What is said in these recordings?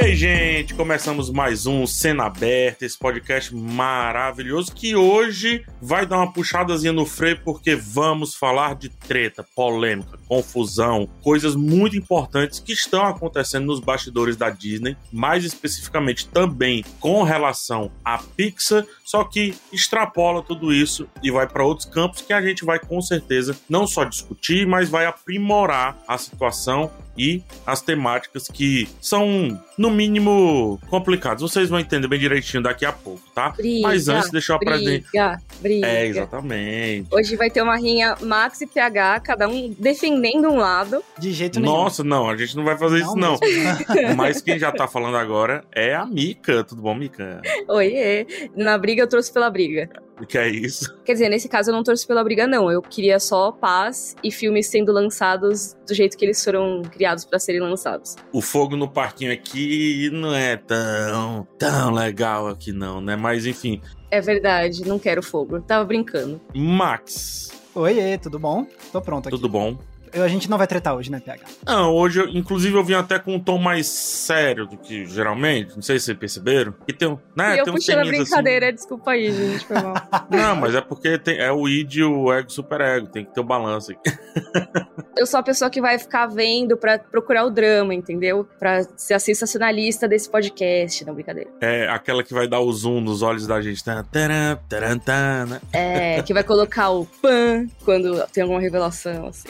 E aí, gente, começamos mais um Cena Aberta, esse podcast maravilhoso que hoje vai dar uma puxadazinha no freio porque vamos falar de treta, polêmica, confusão, coisas muito importantes que estão acontecendo nos bastidores da Disney, mais especificamente também com relação à Pixar, só que extrapola tudo isso e vai para outros campos que a gente vai com certeza não só discutir, mas vai aprimorar a situação e as temáticas que são, no mínimo, complicadas. Vocês vão entender bem direitinho daqui a pouco, tá? Briga, Mas antes, deixa eu apresentar. Briga, briga. É, exatamente. Hoje vai ter uma rinha Max e PH, cada um defendendo um lado. De jeito nenhum. Nossa, não, a gente não vai fazer isso, não. mesmo. Mas quem já tá falando agora é a Mika. Tudo bom, Mika? Oiê. Na briga eu trouxe pela briga. O que é isso? Quer dizer, nesse caso eu não torço pela briga, não. Eu queria só paz e filmes sendo lançados do jeito que eles foram criados pra serem lançados. O fogo no parquinho aqui não é tão, tão legal aqui, não, né? Mas enfim, É verdade, não quero fogo. Tava brincando. Max, Oiê, tudo bom? Tô pronto aqui. tudo bom? Eu- a gente não vai tretar hoje, né, PH? Não, hoje, eu- inclusive, eu vim até com um tom mais sério do que geralmente. Não sei se vocês perceberam. E tem, um- né, e eu tem uns puxando a teminhas brincadeira, desculpa aí, gente, foi mal. Assim. Não, mas é porque tem- é o id e o ego super ego. Tem que ter o balanço aqui. eu sou a pessoa que vai ficar vendo pra procurar o drama, entendeu? Pra ser a sensacionalista desse podcast, não brincadeira. É aquela que vai dar o zoom nos olhos da gente. Tá, taran, taran, tan, né? É, que vai colocar o pan quando tem alguma revelação, assim.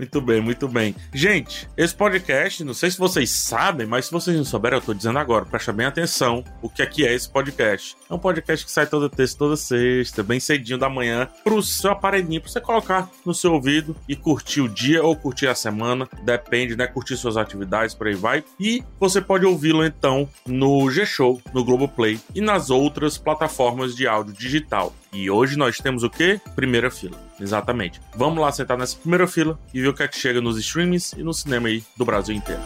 Muito bem, muito bem. Gente, esse podcast, não sei se vocês sabem, mas se vocês não souberem, eu tô dizendo agora, presta bem atenção o que é é esse podcast. É um podcast que sai toda terça, toda sexta, bem cedinho da manhã, pro seu aparelhinho, pra você colocar no seu ouvido e curtir o dia ou curtir a semana, depende, né? Curtir suas atividades, por aí vai. E você pode ouvi-lo então no G-Show, no Globoplay e nas outras plataformas de áudio digital. E hoje nós temos o quê? Primeira fila. Exatamente. Vamos lá sentar nessa primeira fila e ver o que é que chega nos streams e no cinema aí do Brasil inteiro.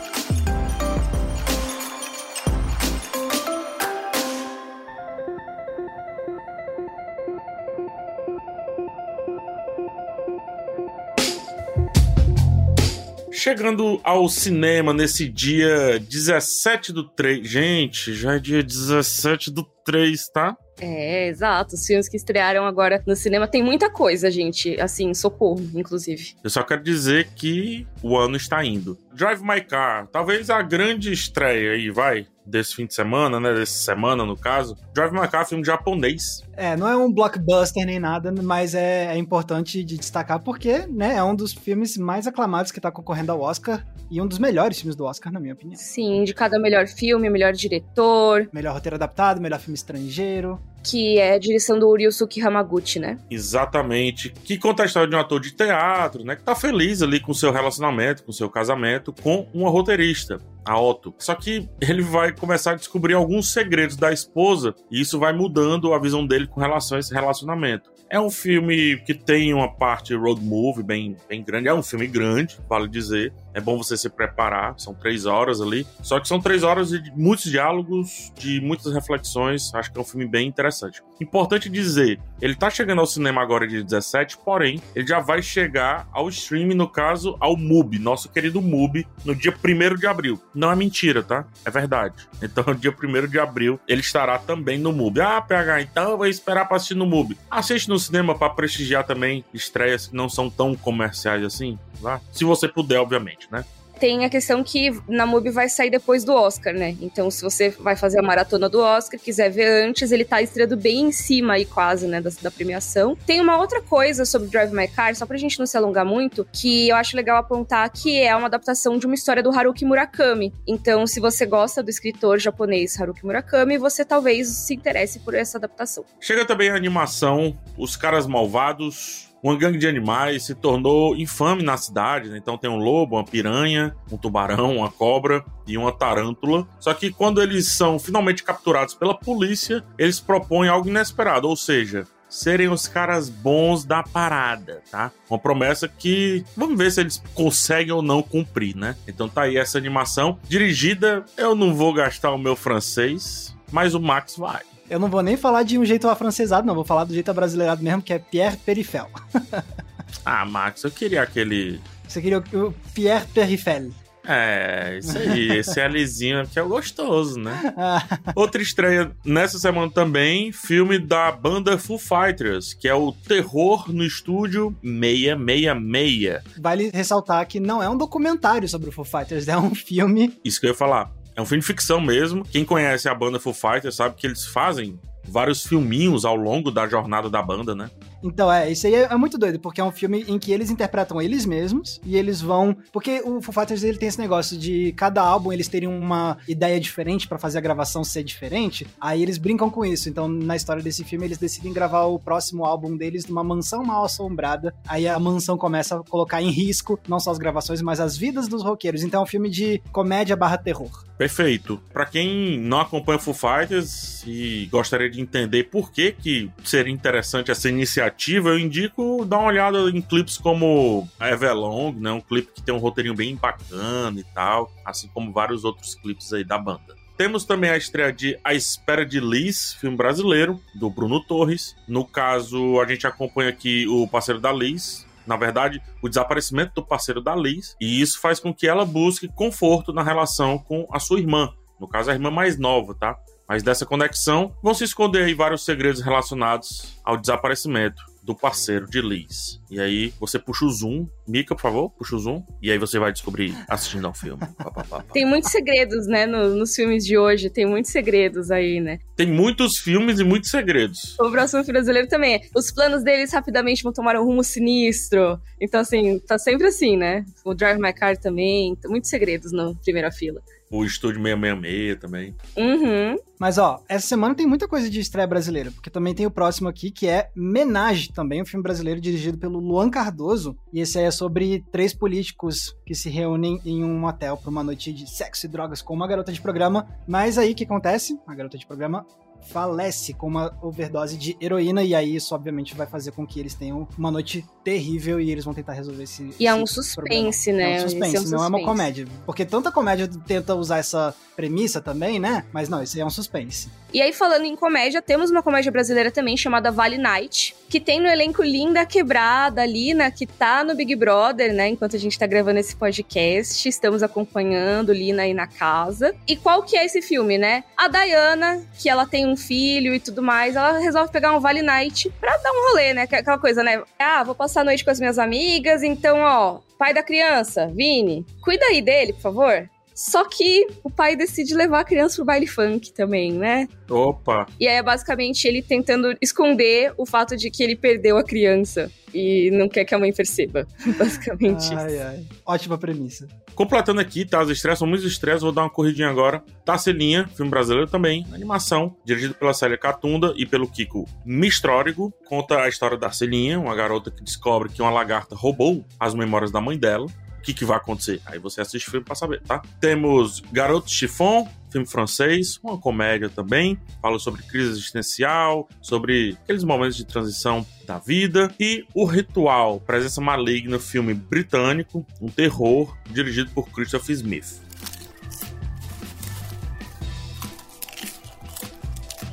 Chegando ao cinema nesse dia 17 do 3. Gente, já é dia 17 do 3, tá? É, exato. Os filmes que estrearam agora no cinema tem muita coisa, gente. Assim, socorro, inclusive. Eu só quero dizer que o ano está indo. Drive My Car, talvez a grande estreia aí, vai, desse fim de semana, né? Dessa semana, no caso. Drive My Car, filme japonês. É, não é um blockbuster nem nada, mas é, é importante de destacar porque, né, é um dos filmes mais aclamados que tá concorrendo ao Oscar e um dos melhores filmes do Oscar, na minha opinião. Sim, indicado a melhor filme, melhor diretor, Melhor roteiro adaptado, melhor filme estrangeiro. que é a direção do Ryusuke Hamaguchi, né? Exatamente. Que conta a história de um ator de teatro, né? Que tá feliz ali com seu relacionamento, com seu casamento, com uma roteirista, a Otto. Só que ele vai começar a descobrir alguns segredos da esposa e isso vai mudando a visão dele com relação a esse relacionamento. É um filme que tem uma parte road movie bem, bem grande. É um filme grande, vale dizer. É bom você se preparar. São três horas ali. Só que são três horas de muitos diálogos, de muitas reflexões. Acho que é um filme bem interessante. Importante dizer, ele tá chegando ao cinema agora de 17, porém, ele já vai chegar ao streaming, no caso, ao MUBI, nosso querido MUBI, no dia 1 de abril. Não é mentira, tá? É verdade. Então, dia 1 de abril, ele estará também no MUBI. Ah, PH, então eu vou esperar pra assistir no MUBI. Assiste no cinema pra prestigiar também estreias que não são tão comerciais assim, lá. Se você puder, obviamente, né? Tem a questão que na MUBI vai sair depois do Oscar, né? Então, se você vai fazer a maratona do Oscar, quiser ver antes, ele tá estreando bem em cima aí, quase, né, da, da premiação. Tem uma outra coisa sobre Drive My Car, só pra gente não se alongar muito, que eu acho legal apontar que é uma adaptação de uma história do Haruki Murakami. Então, se você gosta do escritor japonês Haruki Murakami, você talvez se interesse por essa adaptação. Chega também a animação Os Caras Malvados. Uma gangue de animais se tornou infame na cidade, né? Então tem um lobo, uma piranha, um tubarão, uma cobra e uma tarântula. Só que quando eles são finalmente capturados pela polícia, eles propõem algo inesperado, ou seja, serem os caras bons da parada, tá? Uma promessa que vamos ver se eles conseguem ou não cumprir, né? Então tá aí essa animação dirigida. Eu não vou gastar o meu francês, mas o Max vai. Eu não vou nem falar de um jeito afrancesado, não. Vou falar do jeito abrasileirado mesmo, que é Pierre Perifel. Ah, Max, eu queria aquele. Você queria o Pierre Perifel. É, isso aí. Esse Lzinho aqui é o gostoso, né? Outra estreia nessa semana também, filme da banda Foo Fighters, que é o Terror no Estúdio 666. Vale ressaltar que não é um documentário sobre o Foo Fighters, é um filme. Isso que eu ia falar. É um filme de ficção mesmo. Quem conhece a banda Foo Fighters sabe que eles fazem vários filminhos ao longo da jornada da banda, né? Então, é, isso aí é, é, muito doido, porque é um filme em que eles interpretam eles mesmos e eles vão. Porque o Foo Fighters ele tem esse negócio de cada álbum eles terem uma ideia diferente para fazer a gravação ser diferente. Aí eles brincam com isso. Então, na história desse filme, eles decidem gravar o próximo álbum deles numa mansão mal assombrada. Aí a mansão começa a colocar em risco não só as gravações, mas as vidas dos roqueiros. Então é um filme de comédia barra terror. Perfeito. Para quem não acompanha Foo Fighters e gostaria de entender por que, que seria interessante essa iniciativa eu indico dar uma olhada em clipes como Everlong, né? Um clipe que tem um roteirinho bem bacana e tal, assim como vários outros clipes aí da banda. Temos também a estreia de A Espera de Liz, filme brasileiro, do Bruno Torres. No caso, a gente acompanha aqui o parceiro da Liz, na verdade, o desaparecimento do parceiro da Liz, e isso faz com que ela busque conforto na relação com a sua irmã, no caso, a irmã mais nova, tá? Mas dessa conexão vão se esconder aí vários segredos relacionados ao desaparecimento do parceiro de Liz. E aí você puxa o zoom. Mika, por favor, puxa o zoom. E aí você vai descobrir assistindo ao filme. Tem muitos segredos, né, no, nos filmes de hoje. Tem muitos segredos aí, né? Tem muitos filmes e muitos segredos. O próximo filme brasileiro também. Os planos deles rapidamente vão tomar um rumo sinistro. Então, assim, tá sempre assim, né? O Drive My Car também. Muitos segredos na primeira fila o Estúdio 666 também. Uhum. Mas, ó, essa semana tem muita coisa de estreia brasileira, porque também tem o próximo aqui, que é Menage, também um filme brasileiro dirigido pelo Luan Cardoso. E esse aí é sobre três políticos que se reúnem em um hotel para uma noite de sexo e drogas com uma garota de programa. Mas aí o que acontece? A garota de programa falece com uma overdose de heroína, e aí isso obviamente vai fazer com que eles tenham uma noite terrível e eles vão tentar resolver esse. E é um suspense, problema. né? É um suspense, é um suspense, não é uma comédia. Porque tanta comédia tenta usar essa premissa também, né? Mas não, isso aí é um suspense. E aí, falando em comédia, temos uma comédia brasileira também chamada Vale Night, que tem no elenco Linda Quebrada, Lina, que tá no Big Brother, né? Enquanto a gente tá gravando esse podcast, estamos acompanhando Lina aí na casa. E qual que é esse filme, né? A Dayana, que ela tem um filho e tudo mais, ela resolve pegar um Vale Night pra dar um rolê, né? Aquela coisa, né? Ah, vou passar a noite com as minhas amigas, então, ó, pai da criança, Vini, cuida aí dele, por favor. Só que o pai decide levar a criança pro baile funk também, né? Opa! E aí é basicamente ele tentando esconder o fato de que ele perdeu a criança e não quer que a mãe perceba. Basicamente ai, isso. Ai. Ótima premissa. Completando aqui, tá? Os estressos são muitos estressos, vou dar uma corridinha agora. Tarcelinha, filme brasileiro também, animação, dirigido pela Célia Catunda e pelo Kiko Mistrórigo. Conta a história da Celinha, uma garota que descobre que uma lagarta roubou as memórias da mãe dela que, que vai acontecer? Aí você assiste o filme pra saber, tá? Temos Garoto Chiffon, filme francês, uma comédia também, fala sobre crise existencial, sobre aqueles momentos de transição da vida, e O Ritual, Presença Maligna, filme britânico, um terror, dirigido por Christopher Smith.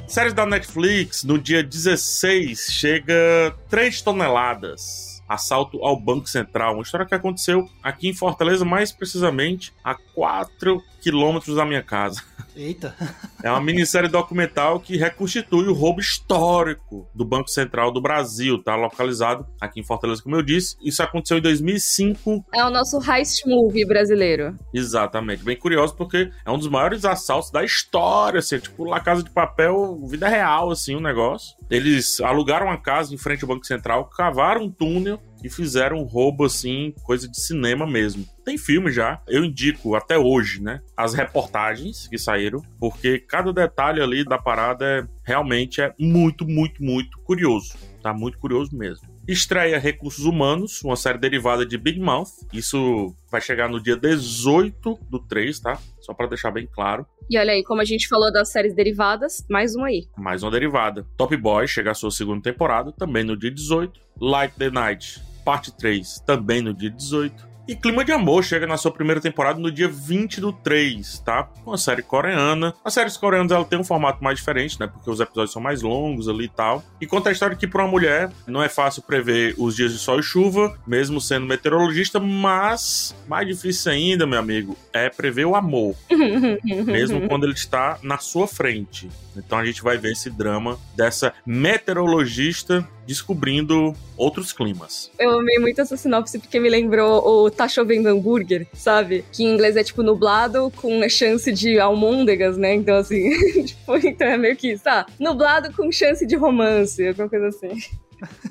Séries da Netflix, no dia 16, chega 3 toneladas assalto ao Banco Central. Uma história que aconteceu aqui em Fortaleza, mais precisamente a 4 quilômetros da minha casa. Eita! É uma minissérie documental que reconstitui o roubo histórico do Banco Central do Brasil, tá? Localizado aqui em Fortaleza, como eu disse. Isso aconteceu em 2005. É o nosso heist movie brasileiro. Exatamente. Bem curioso porque é um dos maiores assaltos da história, assim, tipo La Casa de Papel, vida real, assim, o um negócio. Eles alugaram uma casa em frente ao Banco Central, cavaram um túnel e fizeram um roubo assim, coisa de cinema mesmo. Tem filme já, eu indico até hoje, né? As reportagens que saíram, porque cada detalhe ali da parada é, realmente é muito, muito, muito curioso. Tá muito curioso mesmo. Estreia Recursos Humanos, uma série derivada de Big Mouth. Isso vai chegar no dia 18 do 3, tá? Só para deixar bem claro. E olha aí, como a gente falou das séries derivadas, mais uma aí. Mais uma derivada. Top Boy chega à sua segunda temporada, também no dia 18. Light the Night parte 3 também no dia 18. E Clima de Amor chega na sua primeira temporada no dia 20 do 3, tá? Uma série coreana. As séries coreanas ela tem um formato mais diferente, né? Porque os episódios são mais longos ali e tal. E conta a história que para uma mulher não é fácil prever os dias de sol e chuva, mesmo sendo meteorologista, mas mais difícil ainda, meu amigo, é prever o amor. mesmo quando ele está na sua frente. Então a gente vai ver esse drama dessa meteorologista descobrindo outros climas. Eu amei muito essa sinopse porque me lembrou o Tá Chovendo Hambúrguer, sabe? Que em inglês é tipo nublado com chance de almôndegas, né? Então assim, tipo, então é meio que tá? Nublado com chance de romance, alguma coisa assim.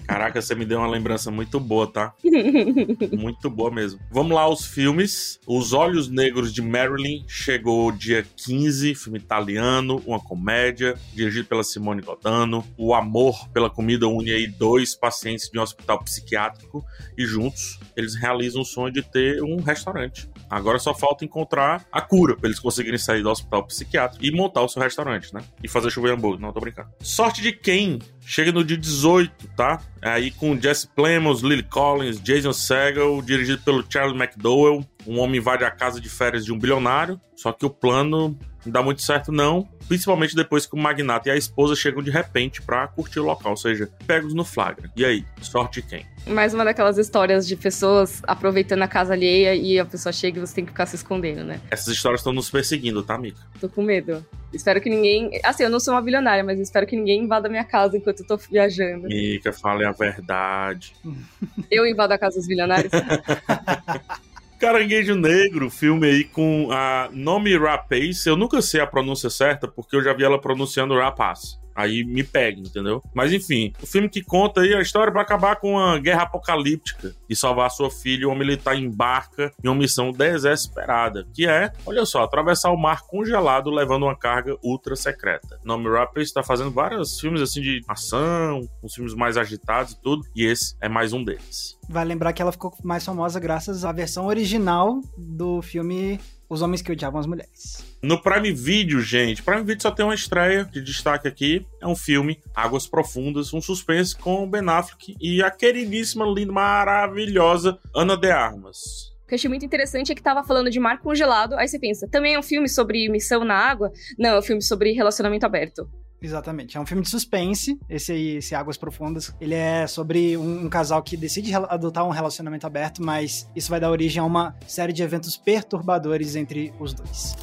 Caraca, você me deu uma lembrança muito boa, tá? muito boa mesmo. Vamos lá, os filmes. Os Olhos Negros de Marilyn chegou dia 15, filme italiano, uma comédia, dirigido pela Simone Godano. O Amor pela Comida une aí dois pacientes de um hospital psiquiátrico e juntos eles realizam o sonho de ter um restaurante. Agora só falta encontrar a cura para eles conseguirem sair do hospital psiquiátrico e montar o seu restaurante, né? E fazer chover hambúrguer. Não, tô brincando. Sorte de quem chega no dia 18, tá? Aí com Jesse Plemons, Lily Collins, Jason Segel, dirigido pelo Charles McDowell. Um homem invade a casa de férias de um bilionário, só que o plano não dá muito certo não, principalmente depois que o magnata e a esposa chegam de repente para curtir o local, ou seja, pegos no flagra. E aí, sorte de quem? Mais uma daquelas histórias de pessoas aproveitando a casa alheia e a pessoa chega e você tem que ficar se escondendo, né? Essas histórias estão nos perseguindo, tá, Mika? Tô com medo. Espero que ninguém. Assim, eu não sou uma bilionária, mas espero que ninguém invada minha casa enquanto eu tô viajando. Mika, fale a verdade. Eu invado a casa dos bilionários? Caranguejo Negro, filme aí com a Nomi Rapace. Eu nunca sei a pronúncia certa, porque eu já vi ela pronunciando Rapaz. Aí me pega, entendeu? Mas enfim, o filme que conta aí a história para acabar com uma guerra apocalíptica e salvar sua filha, o militar embarca em uma missão desesperada, que é, olha só, atravessar o mar congelado levando uma carga ultra secreta. Nome Rapper está fazendo vários filmes assim de ação, uns filmes mais agitados e tudo, e esse é mais um deles. Vai lembrar que ela ficou mais famosa graças à versão original do filme Os Homens que Odiavam as Mulheres. No Prime Video, gente, Prime Video só tem uma estreia de destaque aqui. É um filme, Águas Profundas, um suspense com o Ben Affleck e a queridíssima, linda, maravilhosa Ana de Armas. O que eu achei muito interessante é que tava falando de mar congelado, aí você pensa, também é um filme sobre missão na água? Não, é um filme sobre relacionamento aberto. Exatamente. É um filme de suspense, esse aí, esse Águas Profundas. Ele é sobre um, um, casal que decide adotar um relacionamento aberto, mas isso vai dar origem a uma série de eventos perturbadores entre os dois.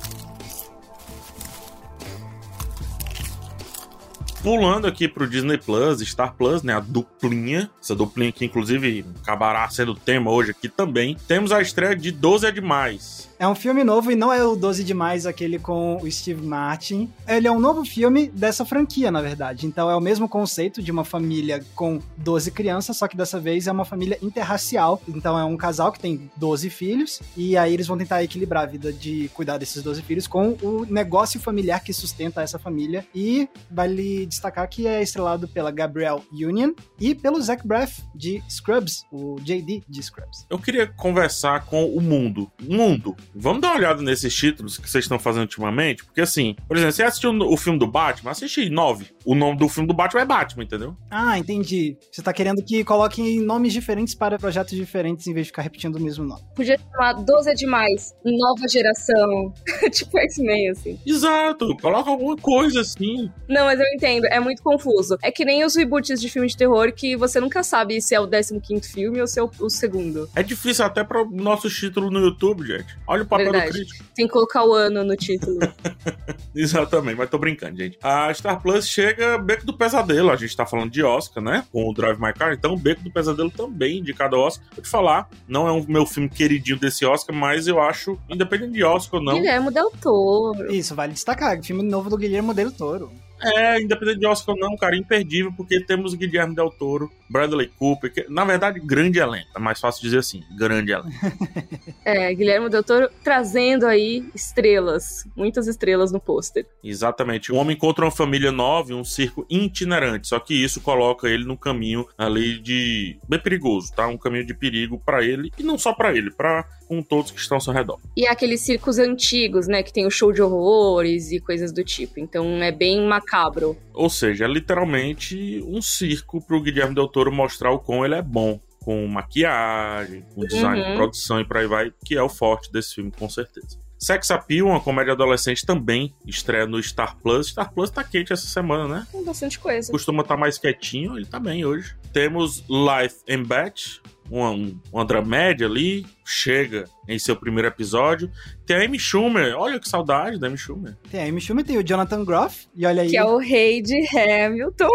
Pulando aqui pro Disney Plus, Star Plus, né? A duplinha. Essa duplinha que, inclusive, acabará sendo tema hoje aqui também. Temos a estreia de 12 é Demais. É um filme novo e não é o 12 demais aquele com o Steve Martin. Ele é um novo filme dessa franquia, na verdade. Então é o mesmo conceito de uma família com 12 crianças, só que dessa vez é uma família interracial. Então é um casal que tem 12 filhos e aí eles vão tentar equilibrar a vida de cuidar desses 12 filhos com o negócio familiar que sustenta essa família. E vale destacar que é estrelado pela Gabrielle Union e pelo Zach Braff de Scrubs, o JD de Scrubs. Eu queria conversar com o mundo. Mundo, Vamos dar uma olhada nesses títulos que vocês estão fazendo ultimamente, porque assim, por exemplo, você assistiu o filme do Batman, assiste nove. O nome do filme do Batman é Batman, entendeu? Ah, entendi. Você tá querendo que coloquem nomes diferentes para projetos diferentes em vez de ficar repetindo o mesmo nome. Podia chamar 12 é demais, nova geração. tipo X-Men, assim. Exato, coloca alguma coisa assim. Não, mas eu entendo, é muito confuso. É que nem os reboots de filme de terror que você nunca sabe se é o 15 filme ou se é o, o segundo. É difícil até para o nosso título no YouTube, gente. Olha o papel Verdade. do crítico. Tem que colocar o ano no título. Exatamente, mas tô brincando, gente. A Star Plus chega Beco do Pesadelo. A gente tá falando de Oscar, né? Com o Drive My Car. Então, Beco do Pesadelo também, de cada Oscar. Vou te falar, não é o um meu filme queridinho desse Oscar, mas eu acho, independente de Oscar ou não. Guilherme Del Toro. Isso, vale destacar. Filme novo do Guilherme Del Toro. É, independente de Oscar ou não, cara, imperdível, porque temos Guilherme Del Toro, Bradley Cooper, que, na verdade, grande elenco. É mais fácil dizer assim, grande elenco. é, Guilherme Del Toro trazendo aí estrelas, muitas estrelas no pôster. Exatamente. Um homem encontra uma família nova um circo itinerante, só que isso coloca ele no caminho ali de bem perigoso, tá? Um caminho de perigo para ele e não só para ele, para com todos que estão ao seu redor. E é aqueles circos antigos, né, que tem o show de horrores e coisas do tipo. Então é bem macabro. Ou seja, é literalmente um circo pro Guilherme Del Toro mostrar o quão ele é bom com maquiagem, com design Uhum. de produção e por aí vai, que é o forte desse filme, com certeza. Sex Appeal, uma comédia adolescente, também estreia no Star Plus. Star Plus tá quente essa semana, né? Tem bastante coisa. Costuma estar mais quietinho, ele tá bem hoje. Temos Life and Bat, uma, um- uma dramédia ali, chega em seu primeiro episódio. Tem a Amy Schumer, olha que saudade da Amy Schumer. Tem a Amy Schumer, tem o Jonathan Groff, e olha aí. Que é o rei de Hamilton.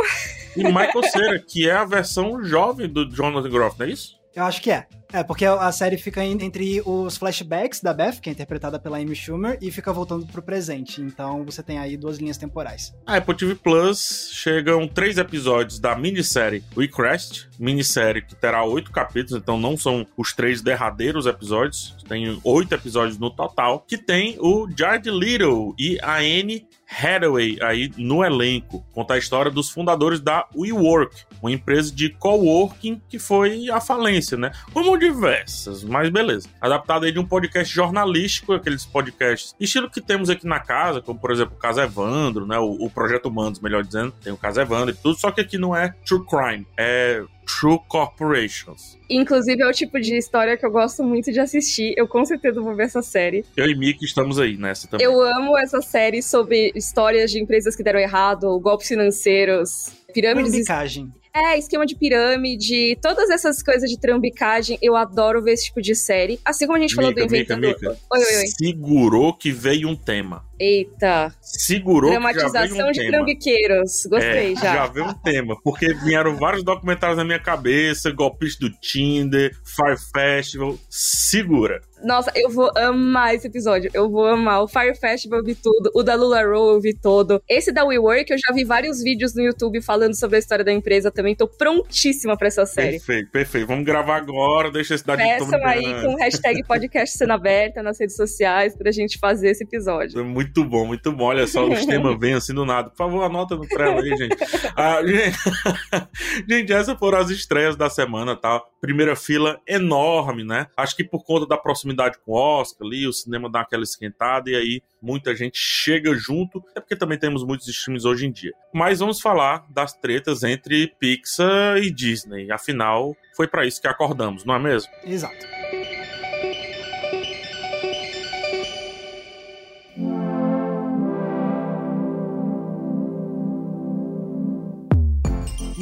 E Michael Cera, que é a versão jovem do Jonathan Groff, não é isso? Eu acho que é. É, porque a série fica en- entre os flashbacks da Beth, que é interpretada pela Amy Schumer, e fica voltando pro presente. Então você tem aí duas linhas temporais. A Apple TV Plus chegam três episódios da minissérie We Crashed, minissérie que terá oito capítulos, então não são os três derradeiros episódios, tem oito episódios no total, que tem o Jared Little e a Anne Hathaway aí no elenco. Conta a história dos fundadores da WeWork, uma empresa de coworking que foi à falência, né? Como diversas, mas beleza. Adaptado aí de um podcast jornalístico, aqueles podcasts estilo que temos aqui na casa, como por exemplo o Caso Evandro, né? O, o Projeto Humanos, melhor dizendo. Tem o Caso Evandro e tudo, só que aqui não é True Crime, é True Corporations. Inclusive, é o tipo de história que eu gosto muito de assistir. Eu com certeza vou ver essa série. Eu e Mickey estamos aí nessa também. Eu amo essa série sobre histórias de empresas que deram errado, golpes financeiros, pirâmides. Trambicagem. É, esquema de pirâmide, todas essas coisas de trambicagem. Eu adoro ver esse tipo de série. Assim como a gente falou Mica, do Mica, Inventando. Mica. Oi, oi, oi. Segurou que veio um tema. Eita. Segurou Dramatização um de tema. trambiqueiros. Gostei É, já. Já veio um tema, porque vieram vários documentários na minha cabeça, golpes do Tinder, Fire Festival. Segura. Nossa, eu vou amar esse episódio. Eu vou amar. O Fire Festival eu vi tudo. O da Lula Row eu vi todo. Esse da WeWork eu já vi vários vídeos no YouTube falando sobre a história da empresa também. Tô prontíssima pra essa série. Perfeito, perfeito. Vamos gravar agora, deixa esse dado de Peçam aí com o hashtag podcast cena aberta nas redes sociais pra gente fazer esse episódio. Muito bom, muito bom. Olha só, os temas vêm assim do nada. Por favor, anota no prelo aí, gente. Ah, gente. gente, essas foram as estreias da semana, tá? Primeira fila enorme, né? Acho que por conta da proximidade com o Oscar ali, o cinema dá aquela esquentada e aí muita gente chega junto, é porque também temos muitos streams hoje em dia. Mas vamos falar das tretas entre Pixar e Disney. Afinal, foi pra isso que acordamos, não é mesmo? Exato.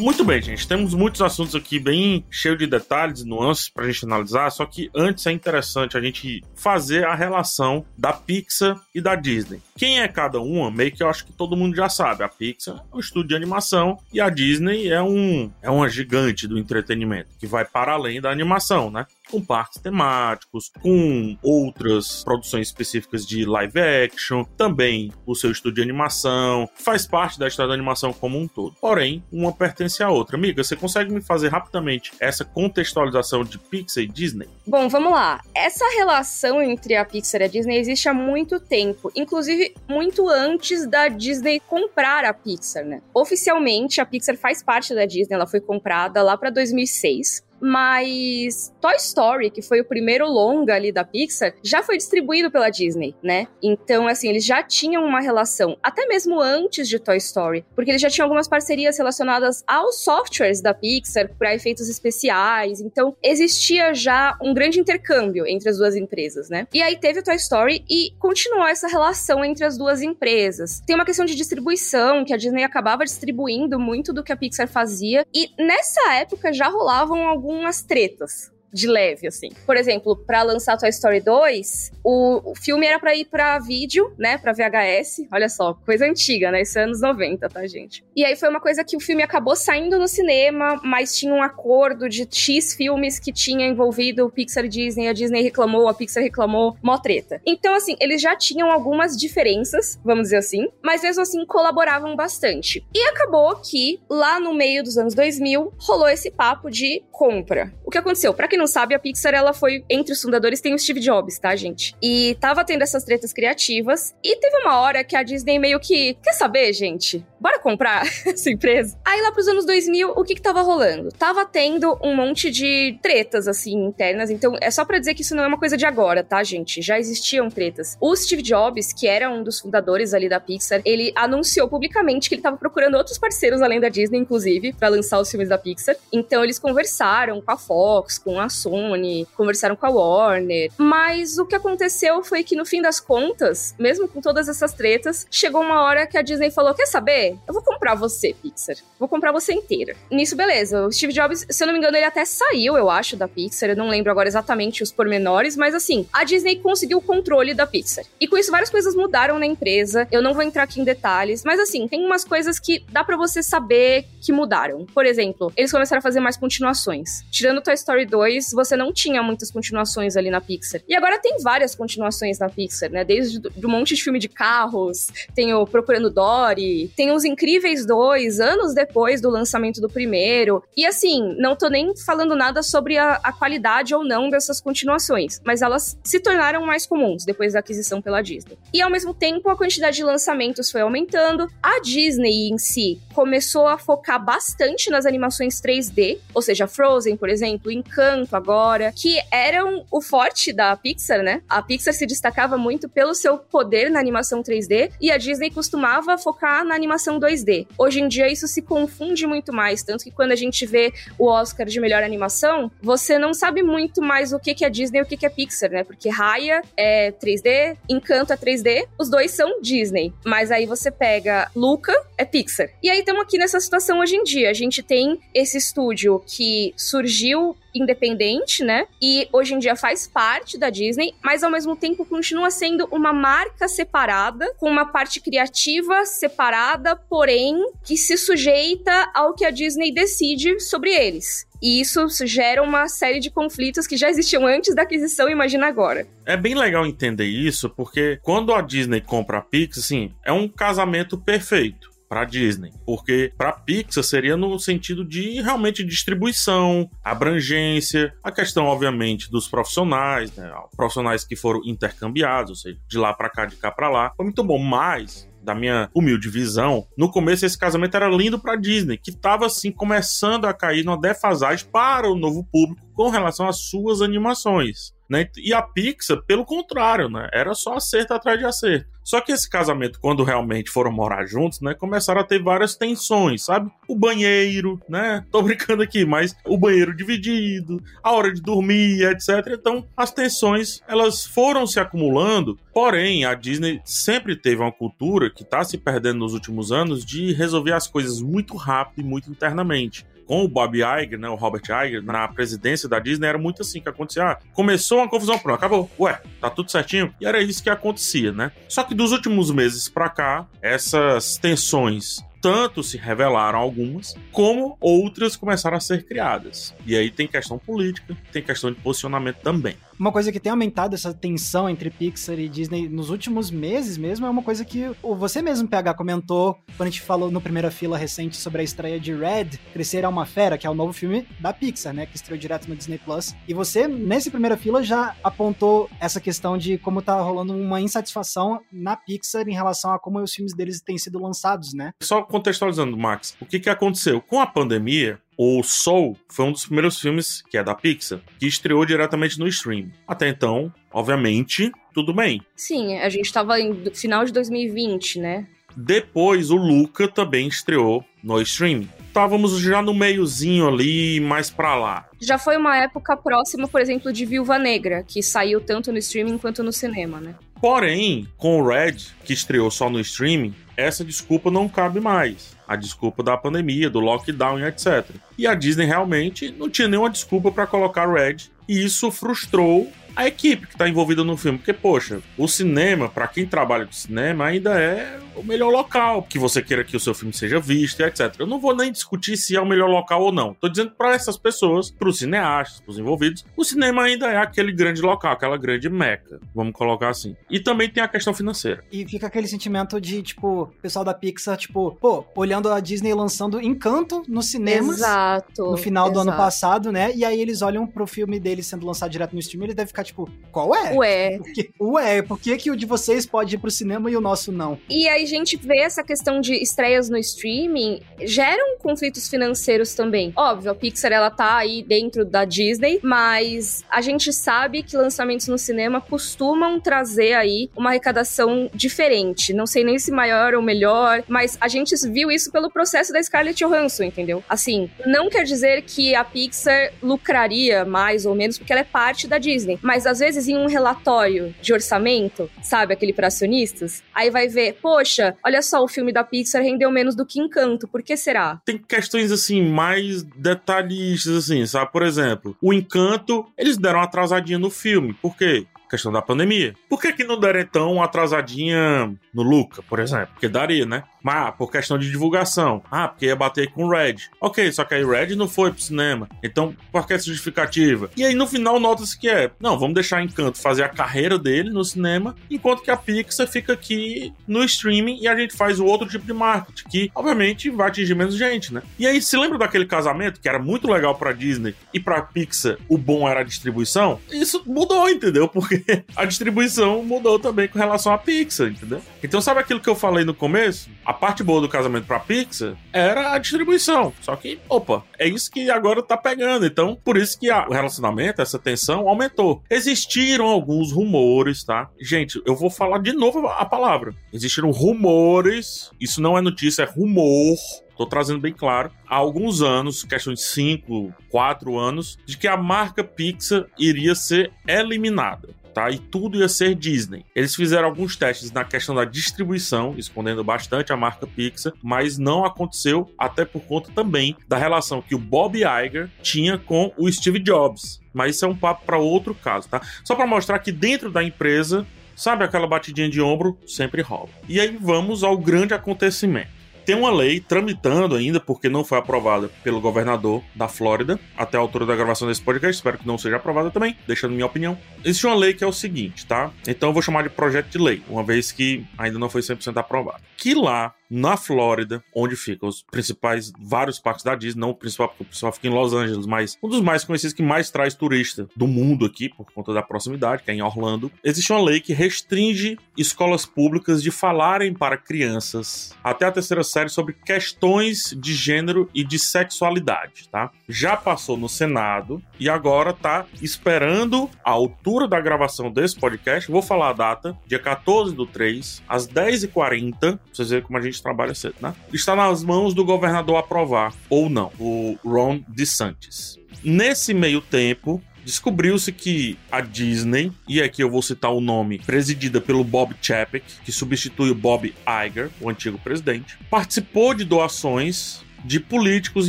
Muito bem, gente. Temos muitos assuntos aqui bem cheios de detalhes e nuances pra gente analisar. Só que antes é interessante a gente fazer a relação da Pixar e da Disney. Quem é cada uma, meio que eu acho que todo mundo já sabe. A Pixar é um estúdio de animação e a Disney é um é uma gigante do entretenimento que vai para além da animação, né? Com parques temáticos, com outras produções específicas de live action, também o seu estúdio de animação, faz parte da história da animação como um todo. Porém, uma pertence à outra. Amiga, você consegue me fazer rapidamente essa contextualização de Pixar e Disney? Bom, vamos lá. Essa relação entre a Pixar e a Disney existe há muito tempo, inclusive muito antes da Disney comprar a Pixar, né? Oficialmente, a Pixar faz parte da Disney, ela foi comprada lá para 2006. Mas Toy Story, que foi o primeiro longa ali da Pixar, já foi distribuído pela Disney, né? Então, assim, eles já tinham uma relação, até mesmo antes de Toy Story, porque eles já tinham algumas parcerias relacionadas aos softwares da Pixar para efeitos especiais. Então, existia já um grande intercâmbio entre as duas empresas, né? E aí teve o Toy Story e continuou essa relação entre as duas empresas. Tem uma questão de distribuição, que a Disney acabava distribuindo muito do que a Pixar fazia, e nessa época já rolavam alguns algumas tretas de leve, assim. Por exemplo, para lançar Toy Story 2, o, o filme era para ir para vídeo, né, para VHS. Olha só, coisa antiga, né? Isso é anos 90, tá, gente? E aí foi uma coisa que o filme acabou saindo no cinema, mas tinha um acordo de X filmes que tinha envolvido o Pixar e Disney, a Disney reclamou, a Pixar reclamou, mó treta. Então, assim, eles já tinham algumas diferenças, vamos dizer assim, mas mesmo assim colaboravam bastante. E acabou que lá no meio dos anos 2000 rolou esse papo de compra. O que aconteceu? Para quem não sabe, a Pixar, ela foi, entre os fundadores, tem o Steve Jobs, tá, gente? E tava tendo essas tretas criativas, e teve uma hora que a Disney meio que, quer saber, gente? Bora comprar essa empresa? Aí lá pros anos 2000, o que que tava rolando? Tava tendo um monte de tretas, assim, internas, então é só para dizer que isso não é uma coisa de agora, tá, gente? Já existiam tretas. O Steve Jobs, que era um dos fundadores ali da Pixar, ele anunciou publicamente que ele tava procurando outros parceiros além da Disney, inclusive, para lançar os filmes da Pixar. Então eles conversaram com a Fox, com a Sony, conversaram com a Warner. Mas o que aconteceu foi que no fim das contas, mesmo com todas essas tretas, chegou uma hora que a Disney falou: "Quer saber? Eu vou comprar você, Pixar. Vou comprar você inteira". Nisso, beleza. O Steve Jobs, se eu não me engano, ele até saiu, eu acho, da Pixar. Eu não lembro agora exatamente os pormenores, mas assim, a Disney conseguiu o controle da Pixar. E com isso várias coisas mudaram na empresa. Eu não vou entrar aqui em detalhes, mas assim, tem umas coisas que dá para você saber que mudaram. Por exemplo, eles começaram a fazer mais continuações. Tirando Toy Story 2, você não tinha muitas continuações ali na Pixar. E agora tem várias continuações na Pixar, né? Desde um monte de filme de carros, tem o Procurando Dory, tem os Incríveis 2, anos depois do lançamento do primeiro. E assim, não tô nem falando nada sobre a, a qualidade ou não dessas continuações, mas elas se tornaram mais comuns depois da aquisição pela Disney. E ao mesmo tempo, a quantidade de lançamentos foi aumentando. A Disney em si começou a focar bastante nas animações 3D, ou seja, Frozen, por exemplo, Encanto agora, que eram o forte da Pixar, né? A Pixar se destacava muito pelo seu poder na animação 3D e a Disney costumava focar na animação 2D. Hoje em dia isso se confunde muito mais, tanto que quando a gente vê o Oscar de melhor animação, você não sabe muito mais o que é Disney e o que é Pixar, né? Porque Raya é 3D, Encanto é 3D, os dois são Disney. Mas aí você pega Luca, é Pixar. E aí estamos aqui nessa situação hoje em dia. A gente tem esse estúdio que surgiu independente, né? E hoje em dia faz parte da Disney, mas ao mesmo tempo continua sendo uma marca separada, com uma parte criativa separada, porém que se sujeita ao que a Disney decide sobre eles. E isso gera uma série de conflitos que já existiam antes da aquisição, imagina agora. É bem legal entender isso, porque quando a Disney compra a Pixar, assim, é um casamento perfeito para Disney, porque para Pixar seria no sentido de realmente distribuição, abrangência, a questão obviamente dos profissionais, né, profissionais que foram intercambiados, ou seja, de lá para cá, de cá para lá, foi muito bom, mas da minha humilde visão, no começo esse casamento era lindo para Disney, que estava assim começando a cair numa defasagem para o novo público com relação às suas animações. Né? E a Pixar, pelo contrário, né? Era só acerto atrás de acerto. Só que esse casamento, quando realmente foram morar juntos, né? Começaram a ter várias tensões, sabe? O banheiro, né? Tô brincando aqui, mas o banheiro dividido, a hora de dormir, etc. Então, as tensões, elas foram se acumulando. Porém, a Disney sempre teve uma cultura que tá se perdendo nos últimos anos de resolver as coisas muito rápido e muito internamente com o Bob Iger, né, o Robert Iger, na presidência da Disney, era muito assim que acontecia. Ah, começou uma confusão, pronto, acabou. Ué, tá tudo certinho? E era isso que acontecia, né? Só que dos últimos meses para cá, essas tensões tanto se revelaram algumas, como outras começaram a ser criadas. E aí tem questão política, tem questão de posicionamento também. Uma coisa que tem aumentado essa tensão entre Pixar e Disney nos últimos meses mesmo é uma coisa que você mesmo, PH, comentou quando a gente falou no Primeira Fila recente sobre a estreia de Red, Crescer é uma Fera, que é o novo filme da Pixar, né, que estreou direto no Disney Plus. E você, nesse Primeira Fila, já apontou essa questão de como tá rolando uma insatisfação na Pixar em relação a como os filmes deles têm sido lançados, né? Só contextualizando, Max, o que que aconteceu? Com a pandemia, o Soul foi um dos primeiros filmes, que é da Pixar, que estreou diretamente no stream. Até então, obviamente, tudo bem. Sim, a gente tava em final de 2020, né? Depois, o Luca também estreou no stream. Estávamos já no meiozinho ali, mais pra lá. Já foi uma época próxima, por exemplo, de Viúva Negra, que saiu tanto no streaming quanto no cinema, né? Porém, com o Red, que estreou só no streaming, essa desculpa não cabe mais a desculpa da pandemia, do lockdown e etc. E a Disney realmente não tinha nenhuma desculpa para colocar Red, e isso frustrou a equipe que tá envolvida no filme. Porque, poxa, o cinema, para quem trabalha com cinema, ainda é o melhor local que você queira que o seu filme seja visto, etc. Eu não vou nem discutir se é o melhor local ou não. Tô dizendo para essas pessoas, para os cineastas, para os envolvidos, o cinema ainda é aquele grande local, aquela grande meca, vamos colocar assim. E também tem a questão financeira. E fica aquele sentimento de, tipo, pessoal da Pixar, tipo, pô, olhando a Disney lançando Encanto nos cinemas. Exato. No final exato. do ano passado, né? E aí eles olham pro filme dele sendo lançado direto no stream e eles devem ficar, tipo, qual é? Ué. Porque, ué, por que, que o de vocês pode ir pro cinema e o nosso não? E aí a gente vê essa questão de estreias no streaming geram conflitos financeiros também. Óbvio, a Pixar ela tá aí dentro da Disney, mas a gente sabe que lançamentos no cinema costumam trazer aí uma arrecadação diferente. Não sei nem se maior ou melhor, mas a gente viu isso pelo processo da Scarlett Johansson, entendeu? Assim, não quer dizer que a Pixar lucraria mais ou menos porque ela é parte da Disney, mas às vezes em um relatório de orçamento, sabe, aquele para acionistas, aí vai ver, poxa, olha só, o filme da Pixar rendeu menos do que Encanto, por que será? Tem questões assim mais detalhistas assim, sabe? Por exemplo, o Encanto, eles deram uma atrasadinha no filme. Por quê? questão da pandemia. Por que, que não deram uma atrasadinha no Luca, por exemplo? Porque daria, né? Mas por questão de divulgação. Ah, porque ia bater com o Red. Ok, só que aí Red não foi pro cinema. Então, por que essa justificativa? E aí no final nota-se que é, não, vamos deixar Encanto fazer a carreira dele no cinema, enquanto que a Pixar fica aqui no streaming e a gente faz o outro tipo de marketing, que obviamente vai atingir menos gente, né? E aí, se lembra daquele casamento que era muito legal pra Disney e pra Pixar o bom era a distribuição? Isso mudou, entendeu? Porque a distribuição mudou também com relação à Pixar, entendeu? Então, sabe aquilo que eu falei no começo? A parte boa do casamento pra Pixar era a distribuição. Só que, opa, é isso que agora tá pegando. Então, por isso que a, o relacionamento, essa tensão, aumentou. Existiram alguns rumores, tá? Gente, eu vou falar de novo a palavra. Existiram rumores, isso não é notícia, é rumor Tô trazendo bem claro, há alguns anos, questão de 5, 4 anos, de que a marca Pixar iria ser eliminada. Tá? E tudo ia ser Disney. Eles fizeram alguns testes na questão da distribuição, escondendo bastante a marca Pixar, mas não aconteceu, até por conta também da relação que o Bob Iger tinha com o Steve Jobs. Mas isso é um papo para outro caso, tá? Só para mostrar que dentro da empresa, sabe aquela batidinha de ombro sempre rola. E aí vamos ao grande acontecimento. Tem uma lei tramitando ainda, porque não foi aprovada pelo governador da Flórida, até a altura da gravação desse podcast, espero que não seja aprovada também, deixando minha opinião. Existe uma lei que é o seguinte, tá? Então eu vou chamar de projeto de lei, uma vez que ainda não foi 100% aprovado. Que lá na Flórida, onde ficam os principais, vários parques da Disney, não o principal, porque o principal fica em Los Angeles, mas um dos mais conhecidos que mais traz turista do mundo aqui, por conta da proximidade, que é em Orlando. Existe uma lei que restringe escolas públicas de falarem para crianças até a terceira série sobre questões de gênero e de sexualidade, tá? Já passou no Senado e agora tá esperando a altura da gravação desse podcast. Vou falar a data, dia 14 do 3, às 10h40, pra vocês verem como a gente trabalha cedo, né? Está nas mãos do governador aprovar ou não, o Ron DeSantis. Nesse meio tempo, descobriu-se que a Disney, e aqui eu vou citar o nome, presidida pelo Bob Chapek, que substitui o Bob Iger, o antigo presidente, participou de doações de políticos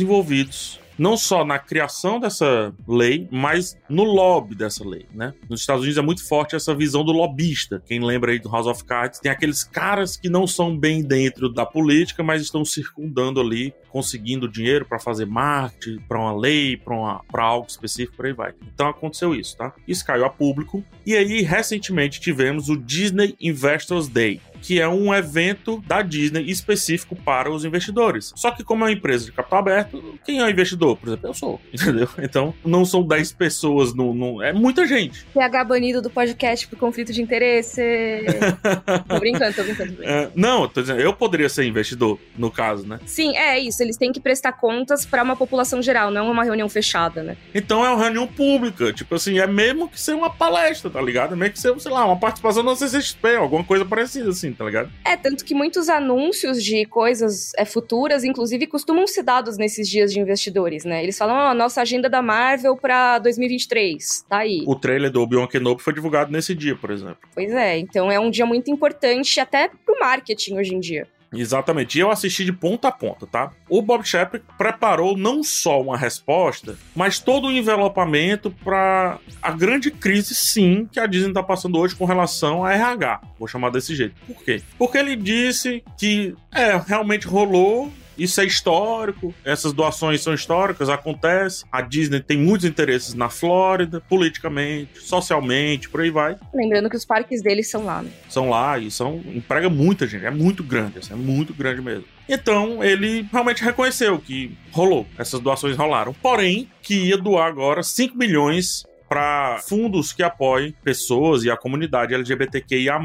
envolvidos não só na criação dessa lei, mas no lobby dessa lei, né? Nos Estados Unidos é muito forte essa visão do lobista. Quem lembra aí do House of Cards, tem aqueles caras que não são bem dentro da política, mas estão circundando ali, conseguindo dinheiro para fazer marketing, para uma lei, para algo específico, por aí vai. Então aconteceu isso, tá? Isso caiu a público. E aí, recentemente, tivemos o Disney Investors Day, que é um evento da Disney específico para os investidores. Só que como é uma empresa de capital aberto, quem é o investidor? Por exemplo, eu sou, entendeu? Então, não são 10 pessoas, no, no é muita gente. PH banido do podcast por conflito de interesse. tô brincando, tô brincando. Tô brincando. É, não, tô dizendo, eu poderia ser investidor, no caso, né? Sim, é isso. Eles têm que prestar contas para uma população geral, não uma reunião fechada, né? Então é uma reunião pública. Tipo assim, é mesmo que ser uma palestra, tá ligado? É mesmo que ser, sei lá, uma participação na CCXP, alguma coisa parecida assim, tá ligado? É, tanto que muitos anúncios de coisas é, futuras, inclusive, costumam ser dados nesses dias de investidores, né? Eles falam, ó, oh, nossa agenda da Marvel pra 2023, tá aí. O trailer do Obi-Wan Kenobi foi divulgado nesse dia, por exemplo. Pois é, então é um dia muito importante até pro marketing hoje em dia. Exatamente. E eu assisti de ponta a ponta, tá? O Bob Chapek preparou não só uma resposta, mas todo o envelopamento para a grande crise, sim, que a Disney está passando hoje com relação a RH. Vou chamar desse jeito. Por quê? Porque ele disse que é, realmente rolou isso é histórico, essas doações são históricas, acontece. A Disney tem muitos interesses na Flórida, politicamente, socialmente, por aí vai. Lembrando que os parques deles são lá, né? São lá e são emprega muita gente, é muito grande, assim, é muito grande mesmo. Então ele realmente reconheceu que rolou, essas doações rolaram. Porém, que ia doar agora 5 milhões para fundos que apoiem pessoas e a comunidade LGBTQIA.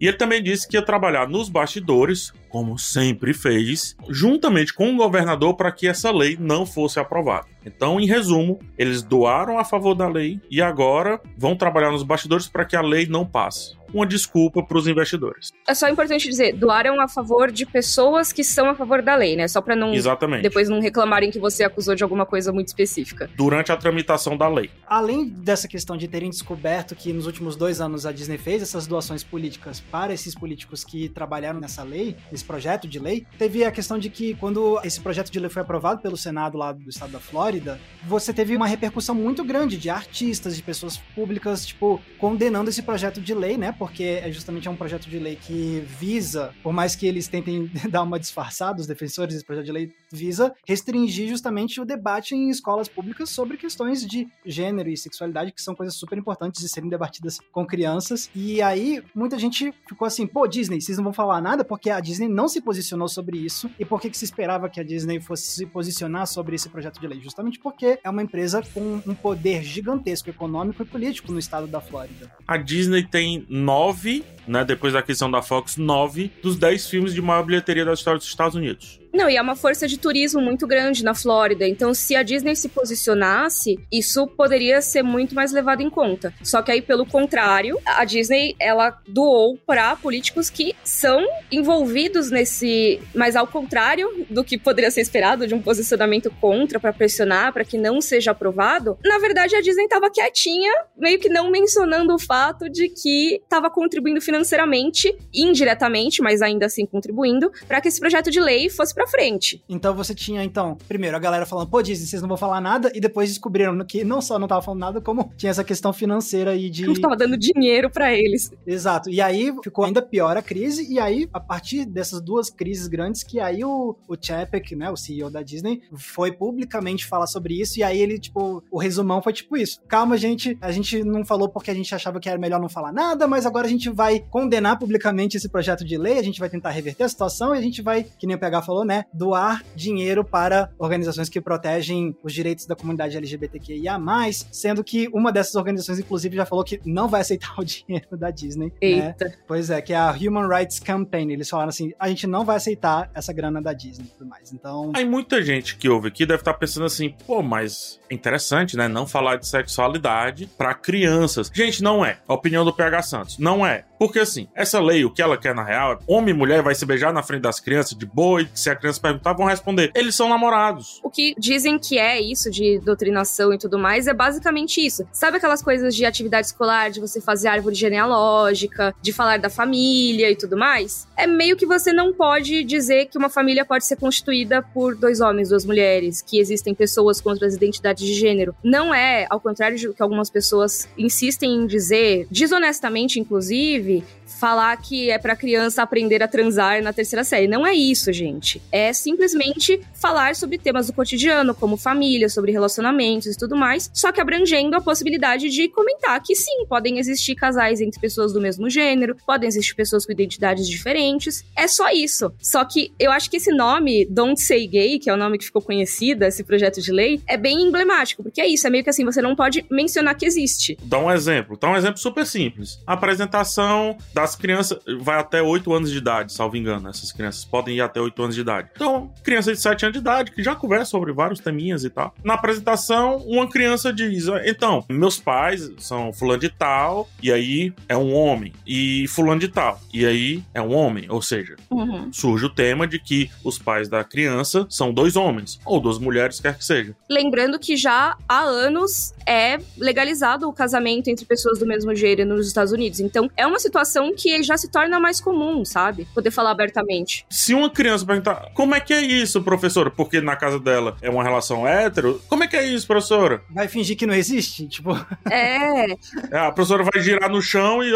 E ele também disse que ia trabalhar nos bastidores, como sempre fez, juntamente com o governador para que essa lei não fosse aprovada. Então, em resumo, eles doaram a favor da lei e agora vão trabalhar nos bastidores para que a lei não passe uma desculpa para os investidores. É só importante dizer, doaram a favor de pessoas que são a favor da lei, né? Só para não Exatamente. depois não reclamarem que você acusou de alguma coisa muito específica. Durante a tramitação da lei. Além dessa questão de terem descoberto que nos últimos dois anos a Disney fez essas doações políticas para esses políticos que trabalharam nessa lei, nesse projeto de lei, teve a questão de que quando esse projeto de lei foi aprovado pelo Senado lá do estado da Flórida, você teve uma repercussão muito grande de artistas, de pessoas públicas, tipo, condenando esse projeto de lei, né? Porque é justamente é um projeto de lei que visa, por mais que eles tentem dar uma disfarçada, os defensores desse projeto de lei visa restringir justamente o debate em escolas públicas sobre questões de gênero e sexualidade, que são coisas super importantes de serem debatidas com crianças. E aí, muita gente ficou assim, pô, Disney, vocês não vão falar nada porque a Disney não se posicionou sobre isso. E por que, que se esperava que a Disney fosse se posicionar sobre esse projeto de lei? Justamente porque é uma empresa com um poder gigantesco econômico e político no estado da Flórida. A Disney tem nove, né, depois da aquisição da Fox, nove dos dez filmes de maior bilheteria da história dos Estados Unidos. Não, e é uma força de turismo muito grande na Flórida. Então, se a Disney se posicionasse, isso poderia ser muito mais levado em conta. Só que aí, pelo contrário, a Disney ela doou para políticos que são envolvidos nesse, mas ao contrário do que poderia ser esperado de um posicionamento contra para pressionar para que não seja aprovado. Na verdade, a Disney estava quietinha, meio que não mencionando o fato de que estava contribuindo financeiramente, indiretamente, mas ainda assim contribuindo, para que esse projeto de lei fosse para frente. Então você tinha, então, primeiro a galera falando, pô, Disney, vocês não vão falar nada, e depois descobriram que não só não tava falando nada, como tinha essa questão financeira e de. Não tava dando dinheiro para eles. Exato. E aí ficou ainda pior a crise, e aí, a partir dessas duas crises grandes, que aí o, o Chapek, né, o CEO da Disney, foi publicamente falar sobre isso, e aí ele, tipo, o resumão foi tipo isso. Calma, gente, a gente não falou porque a gente achava que era melhor não falar nada, mas agora a gente vai condenar publicamente esse projeto de lei, a gente vai tentar reverter a situação e a gente vai, que nem o PH falou, né, doar dinheiro para organizações que protegem os direitos da comunidade LGBTQIA+, sendo que uma dessas organizações, inclusive, já falou que não vai aceitar o dinheiro da Disney. Né? Eita. Né? Pois é, que é a Human Rights Campaign. Eles falaram assim, a gente não vai aceitar essa grana da Disney e tudo mais. Então... Aí muita gente que ouve aqui deve estar pensando assim, pô, mas é interessante, né? Não falar de sexualidade para crianças. Gente, não é. A opinião do PH Santos. Não é. Porque assim, essa lei, o que ela quer na real homem e mulher vai se beijar na frente das crianças de boa e se a criança perguntar, vão responder. Eles são namorados. O que dizem que é isso de doutrinação e tudo mais é basicamente isso. Sabe aquelas coisas de atividade escolar, de você fazer árvore genealógica, de falar da família e tudo mais? É meio que você não pode dizer que uma família pode ser constituída por dois homens, duas mulheres, que existem pessoas com outras identidades de gênero. Não é, ao contrário do que algumas pessoas insistem em dizer, desonestamente, inclusive, falar que é para criança aprender a transar na terceira série. Não é isso, gente. É simplesmente falar sobre temas do cotidiano, como família, sobre relacionamentos e tudo mais, só que abrangendo a possibilidade de comentar que sim, podem existir casais entre pessoas do mesmo gênero, podem existir pessoas com identidades diferentes. É só isso. Só que eu acho que esse nome, Don't Say Gay, que é o nome que ficou conhecido, esse projeto de lei, é bem emblemático, porque é isso, é meio que assim, você não pode mencionar que existe. Dá um exemplo, dá um exemplo super simples. A apresentação das crianças vai até 8 anos de idade, salvo engano. Essas crianças podem ir até 8 anos de idade. Então, criança de 7 anos de idade, que já conversa sobre vários teminhas e tal. Na apresentação, uma criança diz: Então, meus pais são fulano de tal, e aí é um homem. E fulano de tal, e aí é um homem. Ou seja, uhum. surge o tema de que os pais da criança são dois homens, ou duas mulheres, quer que seja. Lembrando que já há anos é legalizado o casamento entre pessoas do mesmo gênero nos Estados Unidos. Então, é uma situação que já se torna mais comum, sabe? Poder falar abertamente. Se uma criança perguntar, como é que é isso, professora? Porque na casa dela é uma relação hétero, como é que é isso, professora? Vai fingir que não existe? Tipo. É. é a professora vai girar no chão e.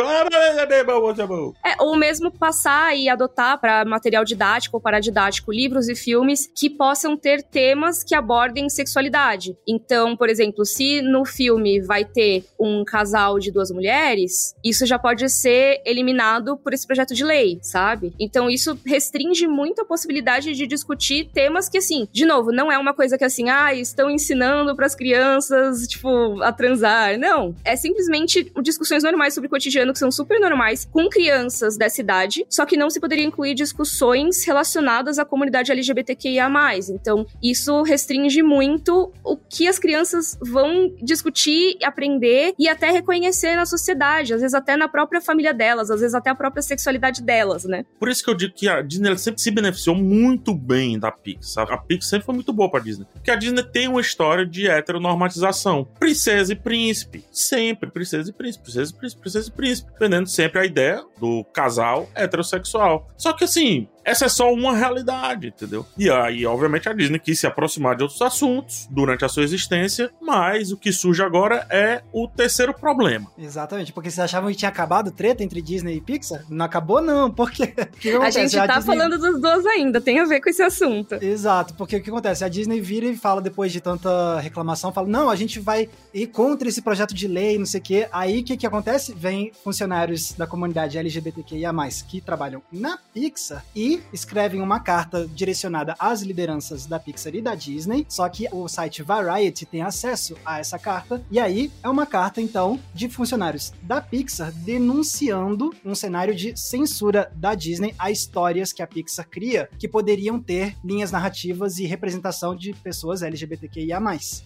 É, ou mesmo passar e adotar para material didático ou paradidático livros e filmes que possam ter temas que abordem sexualidade. Então, por exemplo, se no filme vai ter um casal de duas mulheres, isso já pode ser eliminado por esse projeto de lei, sabe? Então, isso restringe muito a possibilidade de discutir temas que, assim, de novo, não é uma coisa que, assim, ah, estão ensinando para as crianças, tipo, a transar. Não. É simplesmente discussões normais sobre o cotidiano que são super normais com crianças dessa idade, só que não se poderia incluir discussões relacionadas à comunidade LGBTQIA. Então, isso restringe muito o que as crianças vão discutir, aprender e até reconhecer na sociedade, às vezes até na própria família delas, às vezes até a própria sexualidade delas, né? Por isso que eu digo que a Disney sempre se beneficiou muito bem da Pixar. A Pixar sempre foi muito boa pra Disney. Porque a Disney tem uma história de heteronormatização. Princesa e príncipe. Sempre princesa e príncipe, princesa e príncipe, princesa e príncipe. Vendendo sempre a ideia do casal heterossexual. Só que assim, essa é só uma realidade, entendeu? E aí, obviamente, a Disney quis se aproximar de outros assuntos durante a sua existência, mas o que surge agora é o terceiro problema. Exatamente, porque vocês achavam que tinha acabado treta entre Disney e Pixar? Não acabou, não, porque. a gente tá a Disney... falando dos dois ainda, tem a ver com esse assunto. Exato, porque o que acontece? A Disney vira e fala, depois de tanta reclamação, fala: não, a gente vai ir contra esse projeto de lei, não sei o quê. Aí o que, que acontece? Vem funcionários da comunidade LGBTQIA, que trabalham na Pixar e escrevem uma carta direcionada às lideranças da Pixar e da Disney, só que o site Variety tem acesso a essa carta, e aí é uma carta, então, de funcionários da Pixar denunciando um cenário de censura da Disney a histórias que a Pixar cria, que poderiam ter linhas narrativas e representação de pessoas LGBTQIA+.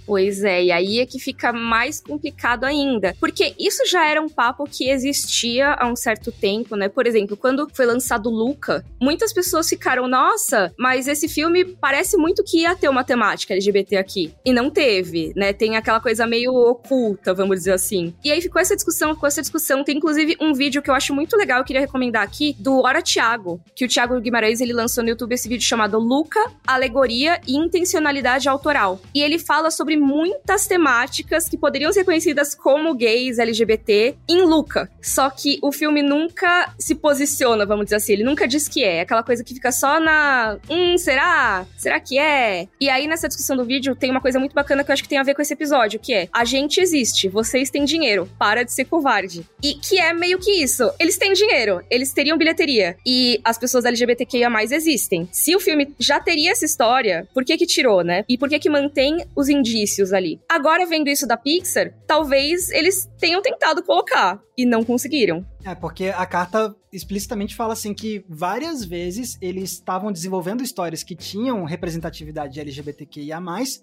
Pois é, e aí é que fica mais complicado ainda, porque isso já era um papo que existia há um certo tempo, né? Por exemplo, quando foi lançado Luca, muitas pessoas ficaram, nossa, mas esse filme parece muito que ia ter uma temática LGBT aqui. E não teve, né? Tem aquela coisa meio oculta, vamos dizer assim. E aí ficou essa discussão, ficou essa discussão. Tem inclusive um vídeo que eu acho muito legal, eu queria recomendar aqui, do Ora Thiago, que o Thiago Guimarães ele lançou no YouTube esse vídeo chamado Luca, Alegoria e Intencionalidade Autoral. E ele fala sobre muitas temáticas que poderiam ser conhecidas como gays, LGBT, em Luca. Só que o filme nunca se posiciona, vamos dizer assim, ele nunca diz que é. Aquela coisa que fica só na. Hum, será? Será que é? E aí, nessa discussão do vídeo, tem uma coisa muito bacana que eu acho que tem a ver com esse episódio, que é: a gente existe, vocês têm dinheiro, para de ser covarde. E que é meio que isso. Eles têm dinheiro, eles teriam bilheteria. E as pessoas LGBTQIA existem. Se o filme já teria essa história, por que que tirou, né? E por que que mantém os indícios ali? Agora, vendo isso da Pixar, talvez eles tenham tentado colocar e não conseguiram. É, porque a carta explicitamente fala assim que várias vezes eles estavam desenvolvendo histórias que tinham representatividade LGBTQIA+,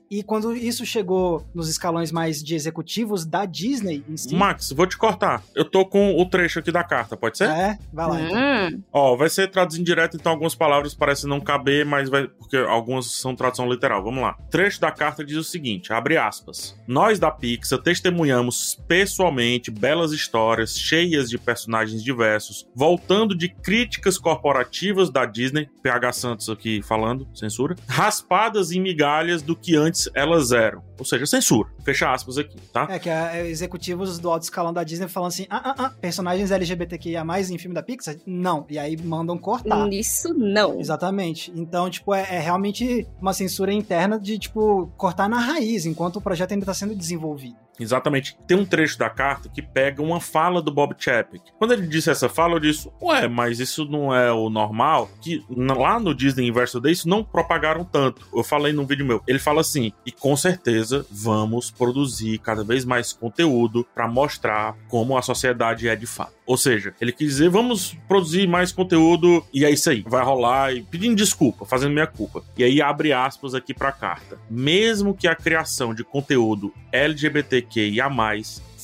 e quando isso chegou nos escalões mais de executivos da Disney em si... Max, vou te cortar. Eu tô com o trecho aqui da carta, pode ser? É, vai lá. Então. Hum. Ó, vai ser traduzido direto, então algumas palavras parecem não caber, mas vai... porque algumas são tradução literal. Vamos lá. O trecho da carta diz o seguinte, abre aspas. Nós da Pixar testemunhamos pessoalmente belas histórias cheias de personagens diversos, voltando de críticas corporativas da Disney, PH Santos aqui falando, censura, raspadas em migalhas do que antes elas eram. Ou seja, censura. Fecha aspas aqui, tá? É que é, executivos do alto escalão da Disney falam assim: ah, ah, ah, personagens LGBTQIA em filme da Pixar? Não. E aí mandam cortar. Isso não. Exatamente. Então, tipo, é, é realmente uma censura interna de, tipo, cortar na raiz, enquanto o projeto ainda está sendo desenvolvido. Exatamente. Tem um trecho da carta que pega uma fala do Bob Chapek. Quando ele disse essa fala, eu disse: Ué, mas isso não é o normal? Que lá no Disney Universo Day isso não propagaram tanto. Eu falei num vídeo meu. Ele fala assim: E com certeza vamos produzir cada vez mais conteúdo para mostrar como a sociedade é de fato. Ou seja, ele quis dizer: vamos produzir mais conteúdo e é isso aí. Vai rolar e pedindo desculpa, fazendo minha culpa. E aí abre aspas aqui para a carta. Mesmo que a criação de conteúdo LGBTQIA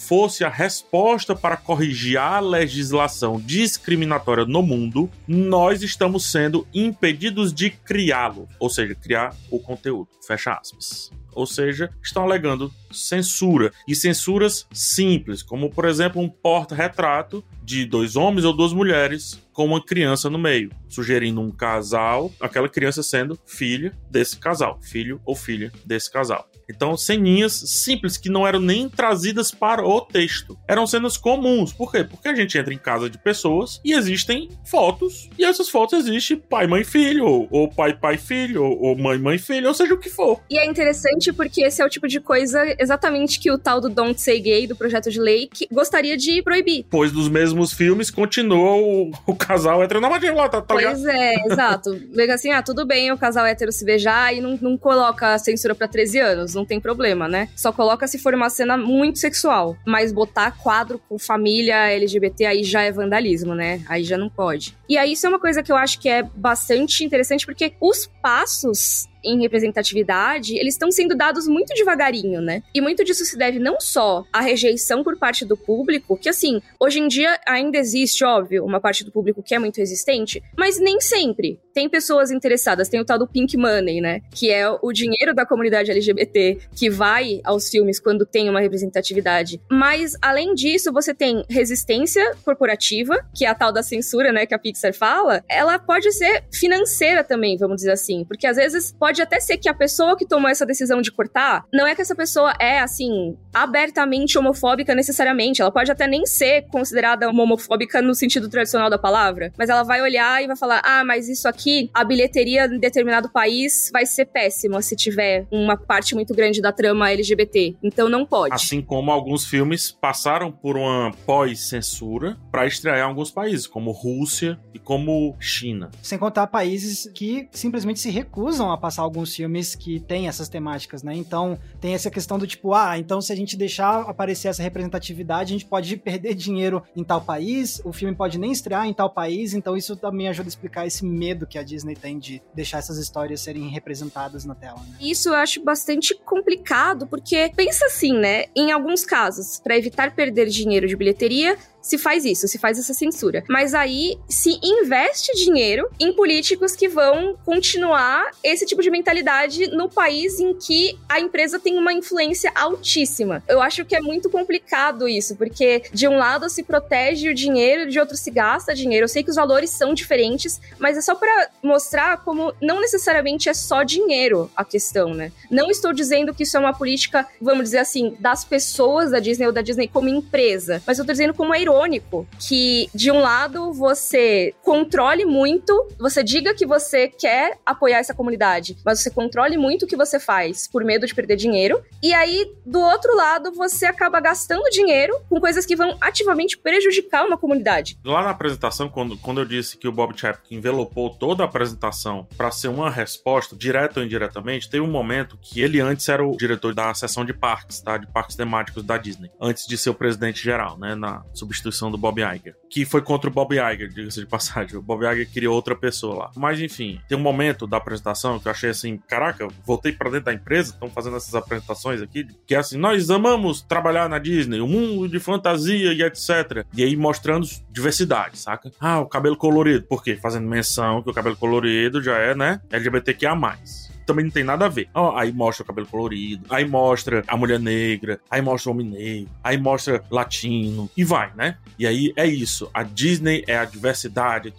fosse a resposta para corrigir a legislação discriminatória no mundo, nós estamos sendo impedidos de criá-lo, ou seja, criar o conteúdo. Fecha aspas. Ou seja, estão alegando censura. E censuras simples, como por exemplo um porta-retrato de dois homens ou duas mulheres com uma criança no meio, sugerindo um casal, aquela criança sendo filha desse casal, filho ou filha desse casal. Então, ceninhas simples que não eram nem trazidas para o texto. Eram cenas comuns. Por quê? Porque a gente entra em casa de pessoas e existem fotos. E essas fotos existem pai, mãe, filho, ou, pai, pai, filho, ou mãe, mãe, filho, ou seja o que for. E é interessante porque esse é o tipo de coisa exatamente que o tal do Don't Say Gay, do projeto de lei, que gostaria de proibir. Pois dos mesmos filmes continua o, o casal heteronormativo lá, tá, tá Pois ligado? é, exato. Vega assim, ah, tudo bem o casal hétero se beijar e não, não coloca a censura pra 13 anos, não tem problema, né? Só coloca se for uma cena muito sexual. Mas botar quadro com família LGBT aí já é vandalismo, né? Aí já não pode. E aí isso é uma coisa que eu acho que é bastante interessante, porque os passos em representatividade, eles estão sendo dados muito devagarinho, né? E muito disso se deve não só à rejeição por parte do público, que assim, hoje em dia ainda existe, óbvio, uma parte do público que é muito resistente, mas nem sempre. Tem pessoas interessadas, tem o tal do pink money, né? Que é o dinheiro da comunidade LGBT que vai aos filmes quando tem uma representatividade. Mas, além disso, você tem resistência corporativa, que é a tal da censura, né, que a Pixar fala. Ela pode ser financeira também, vamos dizer assim. Porque às vezes pode até ser que a pessoa que tomou essa decisão de cortar, não é que essa pessoa é, assim, abertamente homofóbica necessariamente. Ela pode até nem ser considerada homofóbica no sentido tradicional da palavra. Mas ela vai olhar e vai falar: ah, mas isso aqui, a bilheteria em determinado país vai ser péssima se tiver uma parte muito grande da trama LGBT. Então não pode. Assim como alguns filmes passaram por uma pós-censura para estrear em alguns países, como Rússia e como China. Sem contar países que simplesmente se recusam a passar alguns filmes que têm essas temáticas, né? Então tem essa questão do tipo, ah, então se a gente deixar aparecer essa representatividade, a gente pode perder dinheiro em tal país, o filme pode nem estrear em tal país, então isso também ajuda a explicar esse medo que a Disney tem de deixar essas histórias serem representadas na tela, né? Isso eu acho bastante complicado, porque pensa assim, né? Em alguns casos, para evitar perder dinheiro de bilheteria, se faz isso, se faz essa censura. Mas aí se investe dinheiro em políticos que vão continuar esse tipo de mentalidade no país em que a empresa tem uma influência altíssima. Eu acho que é muito complicado isso, porque de um lado se protege o dinheiro, de outro se gasta dinheiro. Eu sei que os valores são diferentes, mas é só para mostrar como não necessariamente é só dinheiro a questão, né? Não estou dizendo que isso é uma política, vamos dizer assim, das pessoas da Disney ou da Disney como empresa, mas eu tô dizendo como é irônico que, de um lado, você controle muito, você diga que você quer apoiar essa comunidade, mas você controle muito o que você faz por medo de perder dinheiro, e aí, do outro lado, você acaba gastando dinheiro com coisas que vão ativamente prejudicar uma comunidade. Lá na apresentação, quando, quando eu disse que o Bob Chapek envelopou toda a apresentação para ser uma resposta, direta ou indiretamente, teve um momento que ele antes era o diretor da seção de parques, tá? De parques temáticos da Disney, antes de ser o presidente geral, né? Na substituição do Bob Iger, que foi contra o Bob Iger, diga-se de passagem. O Bob Iger queria outra pessoa lá. Mas enfim, tem um momento da apresentação que eu achei assim, caraca, voltei para dentro da empresa, estão fazendo essas apresentações aqui, que é assim, nós amamos trabalhar na Disney, um mundo de fantasia e etc. E aí mostrando diversidade, saca? Ah, o cabelo colorido, por quê? Fazendo menção que o cabelo colorido já é, né, LGBTQIA+ também não tem nada a ver. Ó, aí mostra o cabelo colorido, aí mostra a mulher negra, aí mostra o homem negro, aí mostra latino, e vai, né? E aí é isso. A Disney é a diversidade.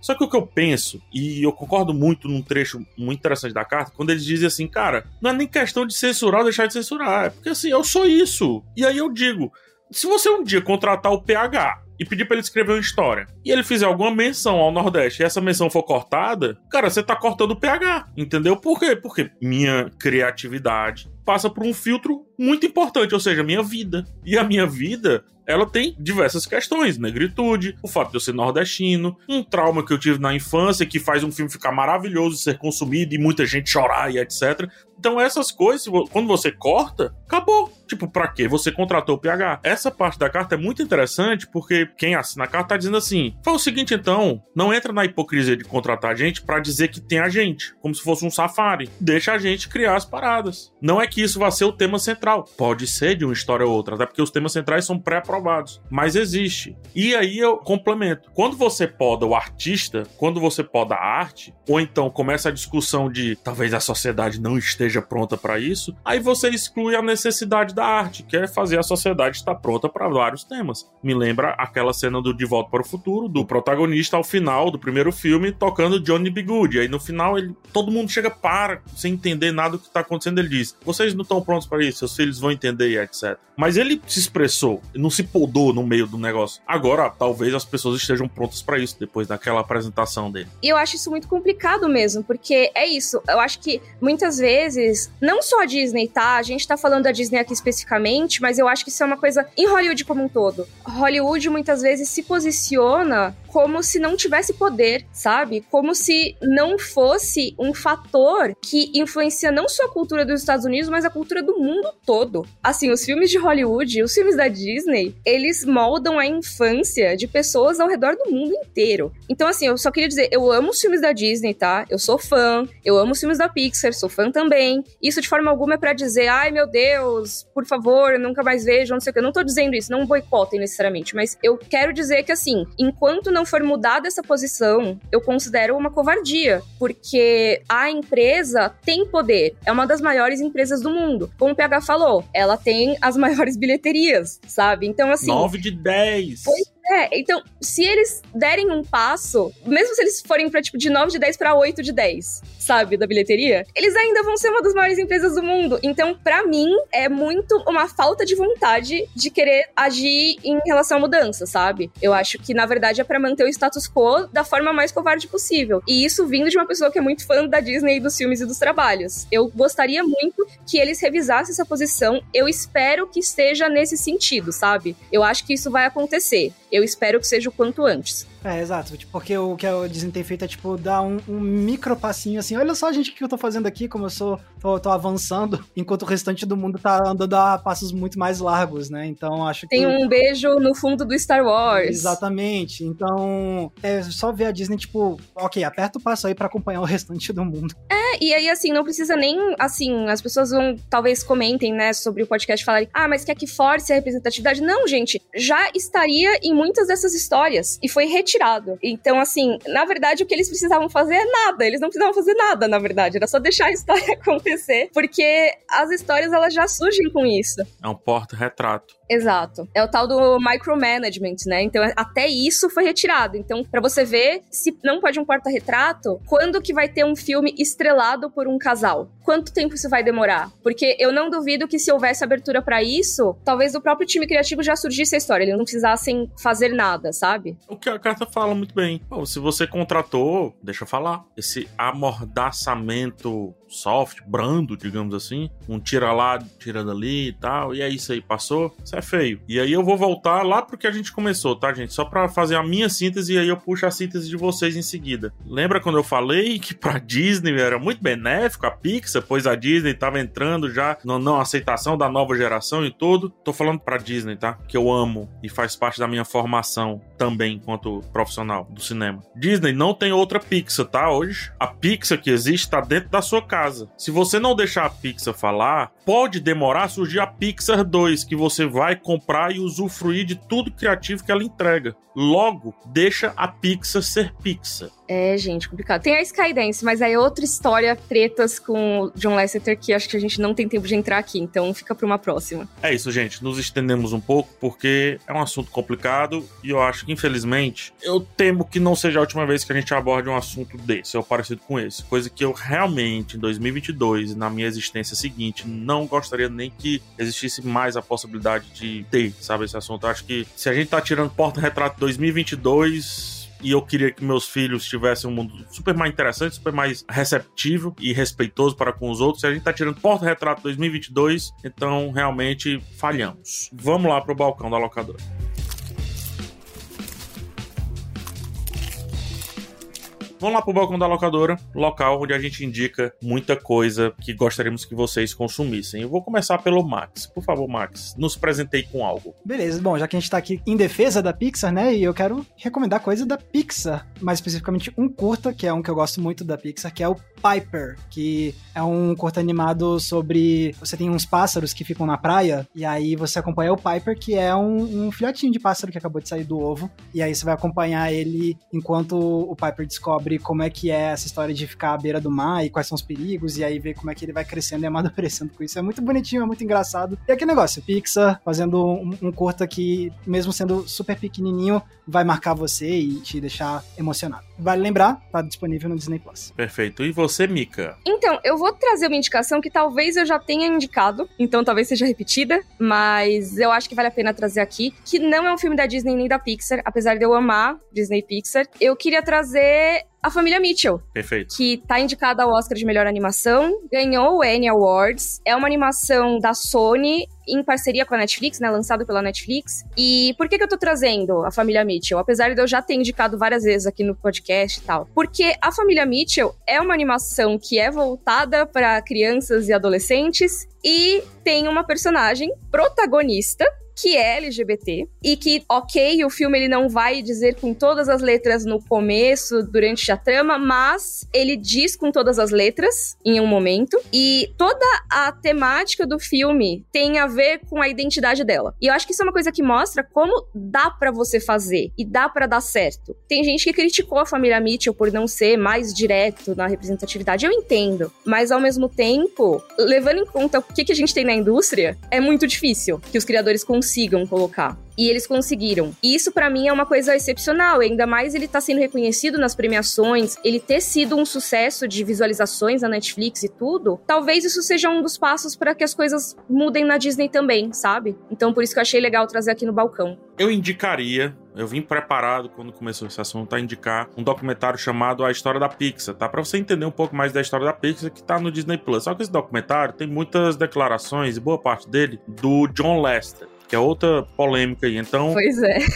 Só que o que eu penso, e eu concordo muito num trecho muito interessante da carta, quando eles dizem assim, cara, não é nem questão de censurar ou deixar de censurar, é porque assim, eu sou isso. E aí eu digo, se você um dia contratar o PH e pedir pra ele escrever uma história e ele fizer alguma menção ao Nordeste e essa menção for cortada, cara, você tá cortando o PH, entendeu? Por quê? Porque minha criatividade passa por um filtro muito importante, ou seja, minha vida. E a minha vida, ela tem diversas questões: negritude, o fato de eu ser nordestino, um trauma que eu tive na infância que faz um filme ficar maravilhoso, ser consumido e muita gente chorar e etc. Então, essas coisas, quando você corta, acabou. Tipo, pra que você contratou o PH? Essa parte da carta é muito interessante porque quem assina a carta tá dizendo assim: faz o seguinte, então, não entra na hipocrisia de contratar a gente para dizer que tem a gente, como se fosse um safari. Deixa a gente criar as paradas. Não é que isso vai ser o tema central. Pode ser de uma história ou outra, até porque os temas centrais são pré-aprovados. Mas existe. E aí eu complemento. Quando você poda o artista, quando você poda a arte, ou então começa a discussão de talvez a sociedade não esteja pronta para isso, aí você exclui a necessidade da arte, que é fazer a sociedade estar pronta para vários temas. Me lembra aquela cena do De Volta para o Futuro, do protagonista ao final do primeiro filme tocando Johnny B. Good. Aí no final ele, todo mundo chega para, sem entender nada do que está acontecendo. Ele diz: Vocês não estão prontos para isso, seus filhos vão entender e etc. Mas ele se expressou, não se podou no meio do negócio. Agora, talvez as pessoas estejam prontas para isso depois daquela apresentação dele. E eu acho isso muito complicado mesmo, porque é isso. Eu acho que muitas vezes, não só a Disney, tá? A gente tá falando da Disney aqui especificamente, mas eu acho que isso é uma coisa em Hollywood como um todo. Hollywood muitas vezes se posiciona como se não tivesse poder, sabe? Como se não fosse um fator que influencia não só a cultura dos Estados Unidos, mas a cultura do mundo todo. Assim, os filmes de Hollywood, os filmes da Disney, eles moldam a infância de pessoas ao redor do mundo inteiro. Então, assim, eu só queria dizer, eu amo os filmes da Disney, tá? Eu sou fã, eu amo os filmes da Pixar, sou fã também. Isso de forma alguma é para dizer, ai meu Deus, por favor, nunca mais vejo, não sei o que. Eu não tô dizendo isso, não boicotem necessariamente, mas eu quero dizer que, assim, enquanto não não for mudada essa posição, eu considero uma covardia, porque a empresa tem poder, é uma das maiores empresas do mundo. Como o PH falou, ela tem as maiores bilheterias, sabe? Então, assim. 9 de 10. Pois é, então, se eles derem um passo, mesmo se eles forem pra, tipo, de 9 de 10 para 8 de 10, sabe, da bilheteria, eles ainda vão ser uma das maiores empresas do mundo. Então, para mim, é muito uma falta de vontade de querer agir em relação à mudança, sabe? Eu acho que, na verdade, é para manter o status quo da forma mais covarde possível. E isso vindo de uma pessoa que é muito fã da Disney, dos filmes e dos trabalhos. Eu gostaria muito que eles revisassem essa posição. Eu espero que esteja nesse sentido, sabe? Eu acho que isso vai acontecer. Eu espero que seja o quanto antes. É, exato. Tipo, porque o que a Disney tem feito é, tipo, dar um, um micro passinho assim. Olha só, gente, o que eu tô fazendo aqui, como eu sou, tô, tô, avançando, enquanto o restante do mundo tá andando a passos muito mais largos, né? Então, acho tem que. Tem um beijo no fundo do Star Wars. Exatamente. Então, é só ver a Disney, tipo, ok, aperta o passo aí para acompanhar o restante do mundo. É, e aí, assim, não precisa nem, assim, as pessoas vão, talvez comentem, né, sobre o podcast falarem, ah, mas quer que force a representatividade? Não, gente, já estaria em muitas dessas histórias e foi retirado. Então, assim, na verdade, o que eles precisavam fazer é nada. Eles não precisavam fazer nada, na verdade. Era só deixar a história acontecer, porque as histórias elas já surgem com isso. É um porta-retrato. Exato. É o tal do micromanagement, né? Então, até isso foi retirado. Então, para você ver, se não pode um porta-retrato, quando que vai ter um filme estrelado por um casal? Quanto tempo isso vai demorar? Porque eu não duvido que se houvesse abertura para isso, talvez do próprio time criativo já surgisse a história. Eles não precisassem fazer nada, sabe? O que a carta fala muito bem. Bom, se você contratou, deixa eu falar, esse amordaçamento soft, brando, digamos assim, um tira lá, tira dali e tal, e é isso aí, passou, isso é feio. E aí eu vou voltar lá pro que a gente começou, tá, gente? Só para fazer a minha síntese e aí eu puxo a síntese de vocês em seguida. Lembra quando eu falei que pra Disney era muito benéfico a Pixar, pois a Disney tava entrando já na não aceitação da nova geração e tudo? Tô falando pra Disney, tá? Que eu amo e faz parte da minha formação também enquanto profissional do cinema. Disney não tem outra Pixar, tá? Hoje, a Pixar que existe tá dentro da sua casa. Se você não deixar a Pixar falar, pode demorar a surgir a Pixar 2, que você vai comprar e usufruir de tudo criativo que ela entrega. Logo, deixa a Pixar ser Pixar. É, gente, complicado. Tem a Skydance, mas aí é outra história, tretas com o John Lasseter, que acho que a gente não tem tempo de entrar aqui, então fica para uma próxima. É isso, gente. Nos estendemos um pouco, porque é um assunto complicado e eu acho que, infelizmente, eu temo que não seja a última vez que a gente aborde um assunto desse, ou parecido com esse. Coisa que eu realmente, 2022, na minha existência seguinte, não gostaria nem que existisse mais a possibilidade de ter, sabe, esse assunto. Acho que se a gente tá tirando porta-retrato 2022 e eu queria que meus filhos tivessem um mundo super mais interessante, super mais receptivo e respeitoso para com os outros. E a gente tá tirando porta-retrato 2022, então realmente falhamos. Vamos lá pro balcão da locadora. Vão lá pro balcão da locadora, local onde a gente indica muita coisa que gostaríamos que vocês consumissem. Eu vou começar pelo Max. Por favor, Max, nos presentei com algo. Beleza, bom, já que a gente tá aqui em defesa da Pixar, né, e eu quero recomendar coisa da Pixar, mais especificamente um curta, que é um que eu gosto muito da Pixar, que é o Piper, que é um curta animado sobre. Você tem uns pássaros que ficam na praia, e aí você acompanha o Piper, que é um, um filhotinho de pássaro que acabou de sair do ovo, e aí você vai acompanhar ele enquanto o Piper descobre como é que é essa história de ficar à beira do mar e quais são os perigos, e aí ver como é que ele vai crescendo e amadurecendo com isso. É muito bonitinho, é muito engraçado. E aquele negócio, Pixar fazendo um, um curta que, mesmo sendo super pequenininho, vai marcar você e te deixar emocionado. Vale lembrar, tá disponível no Disney Plus. Perfeito. E você, Mika? Então, eu vou trazer uma indicação que talvez eu já tenha indicado, então talvez seja repetida, mas eu acho que vale a pena trazer aqui, que não é um filme da Disney nem da Pixar, apesar de eu amar Disney Pixar. Eu queria trazer a família Mitchell. Perfeito. Que tá indicada ao Oscar de melhor animação, ganhou o Annie Awards. É uma animação da Sony em parceria com a Netflix, né? Lançado pela Netflix. E por que, que eu tô trazendo a família Mitchell? Apesar de eu já ter indicado várias vezes aqui no podcast e tal. Porque a família Mitchell é uma animação que é voltada para crianças e adolescentes e tem uma personagem protagonista que é LGBT e que, ok, o filme ele não vai dizer com todas as letras no começo, durante a trama, mas ele diz com todas as letras em um momento e toda a temática do filme tem a ver com a identidade dela. E eu acho que isso é uma coisa que mostra como dá para você fazer e dá para dar certo. Tem gente que criticou a família Mitchell por não ser mais direto na representatividade, eu entendo, mas ao mesmo tempo, levando em conta o que, que a gente tem na indústria, é muito difícil que os criadores consigam colocar. E eles conseguiram. E isso para mim é uma coisa excepcional, ainda mais ele tá sendo reconhecido nas premiações, ele ter sido um sucesso de visualizações na Netflix e tudo. Talvez isso seja um dos passos para que as coisas mudem na Disney também, sabe? Então por isso que eu achei legal trazer aqui no balcão. Eu indicaria eu vim preparado quando começou esse assunto a indicar um documentário chamado A História da Pixar, tá? Para você entender um pouco mais da história da Pixar que tá no Disney Plus. Só que esse documentário tem muitas declarações, e boa parte dele, do John Lester que é outra polêmica aí. Então. Pois é.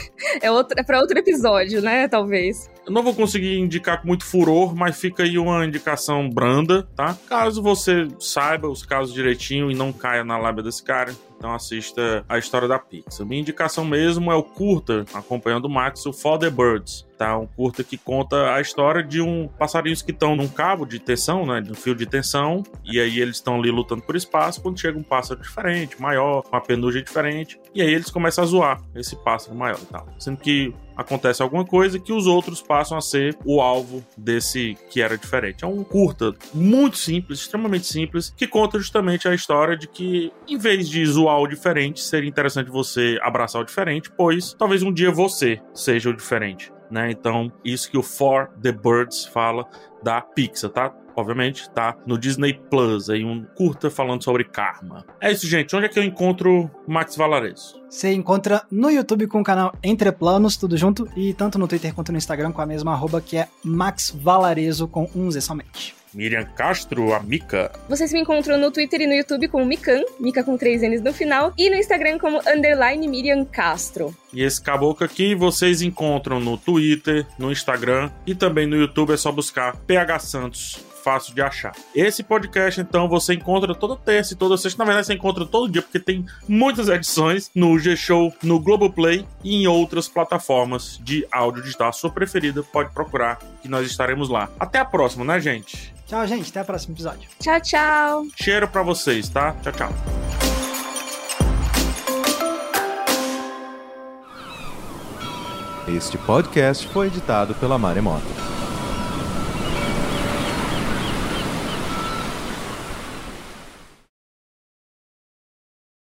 É, é para outro episódio, né? Talvez. Eu não vou conseguir indicar com muito furor, mas fica aí uma indicação branda, tá? Caso você saiba os casos direitinho e não caia na lábia desse cara, então assista a história da Pixar. Minha indicação mesmo é o curta, acompanhando o Max, o For the Birds. Tá? Um curta que conta a história de um passarinhos que estão num cabo de tensão, né? De um fio de tensão. E aí eles estão ali lutando por espaço. Quando chega um pássaro diferente, maior, com uma penugem diferente. E aí eles começam a zoar esse pássaro maior e tal. Sendo que acontece alguma coisa que os outros passam a ser o alvo desse que era diferente. É um curta muito simples, extremamente simples, que conta justamente a história de que, em vez de zoar o diferente, seria interessante você abraçar o diferente, pois talvez um dia você seja o diferente. Né? Então, isso que o For the Birds fala da Pixar, tá? Obviamente, tá no Disney Plus, aí um curta falando sobre karma. É isso, gente. Onde é que eu encontro Max Valarezo? Você encontra no YouTube com o canal Entre Planos, tudo junto, e tanto no Twitter quanto no Instagram com a mesma arroba que é Max Valarezo com um Z somente. Miriam Castro, a Mika. Vocês me encontram no Twitter e no YouTube como Mikan, Mika com três N's no final, e no Instagram como underline Miriam Castro. E esse caboclo aqui vocês encontram no Twitter, no Instagram e também no YouTube, é só buscar PH Santos fácil de achar. Esse podcast, então, você encontra toda terça e toda sexta. Na verdade, você encontra todo dia, porque tem muitas edições no G-Show, no Globoplay e em outras plataformas de áudio digital. A sua preferida, pode procurar, que nós estaremos lá. Até a próxima, né, gente? Tchau, gente. Até o próximo episódio. Tchau, tchau. Cheiro para vocês, tá? Tchau, tchau. Este podcast foi editado pela Maremoto.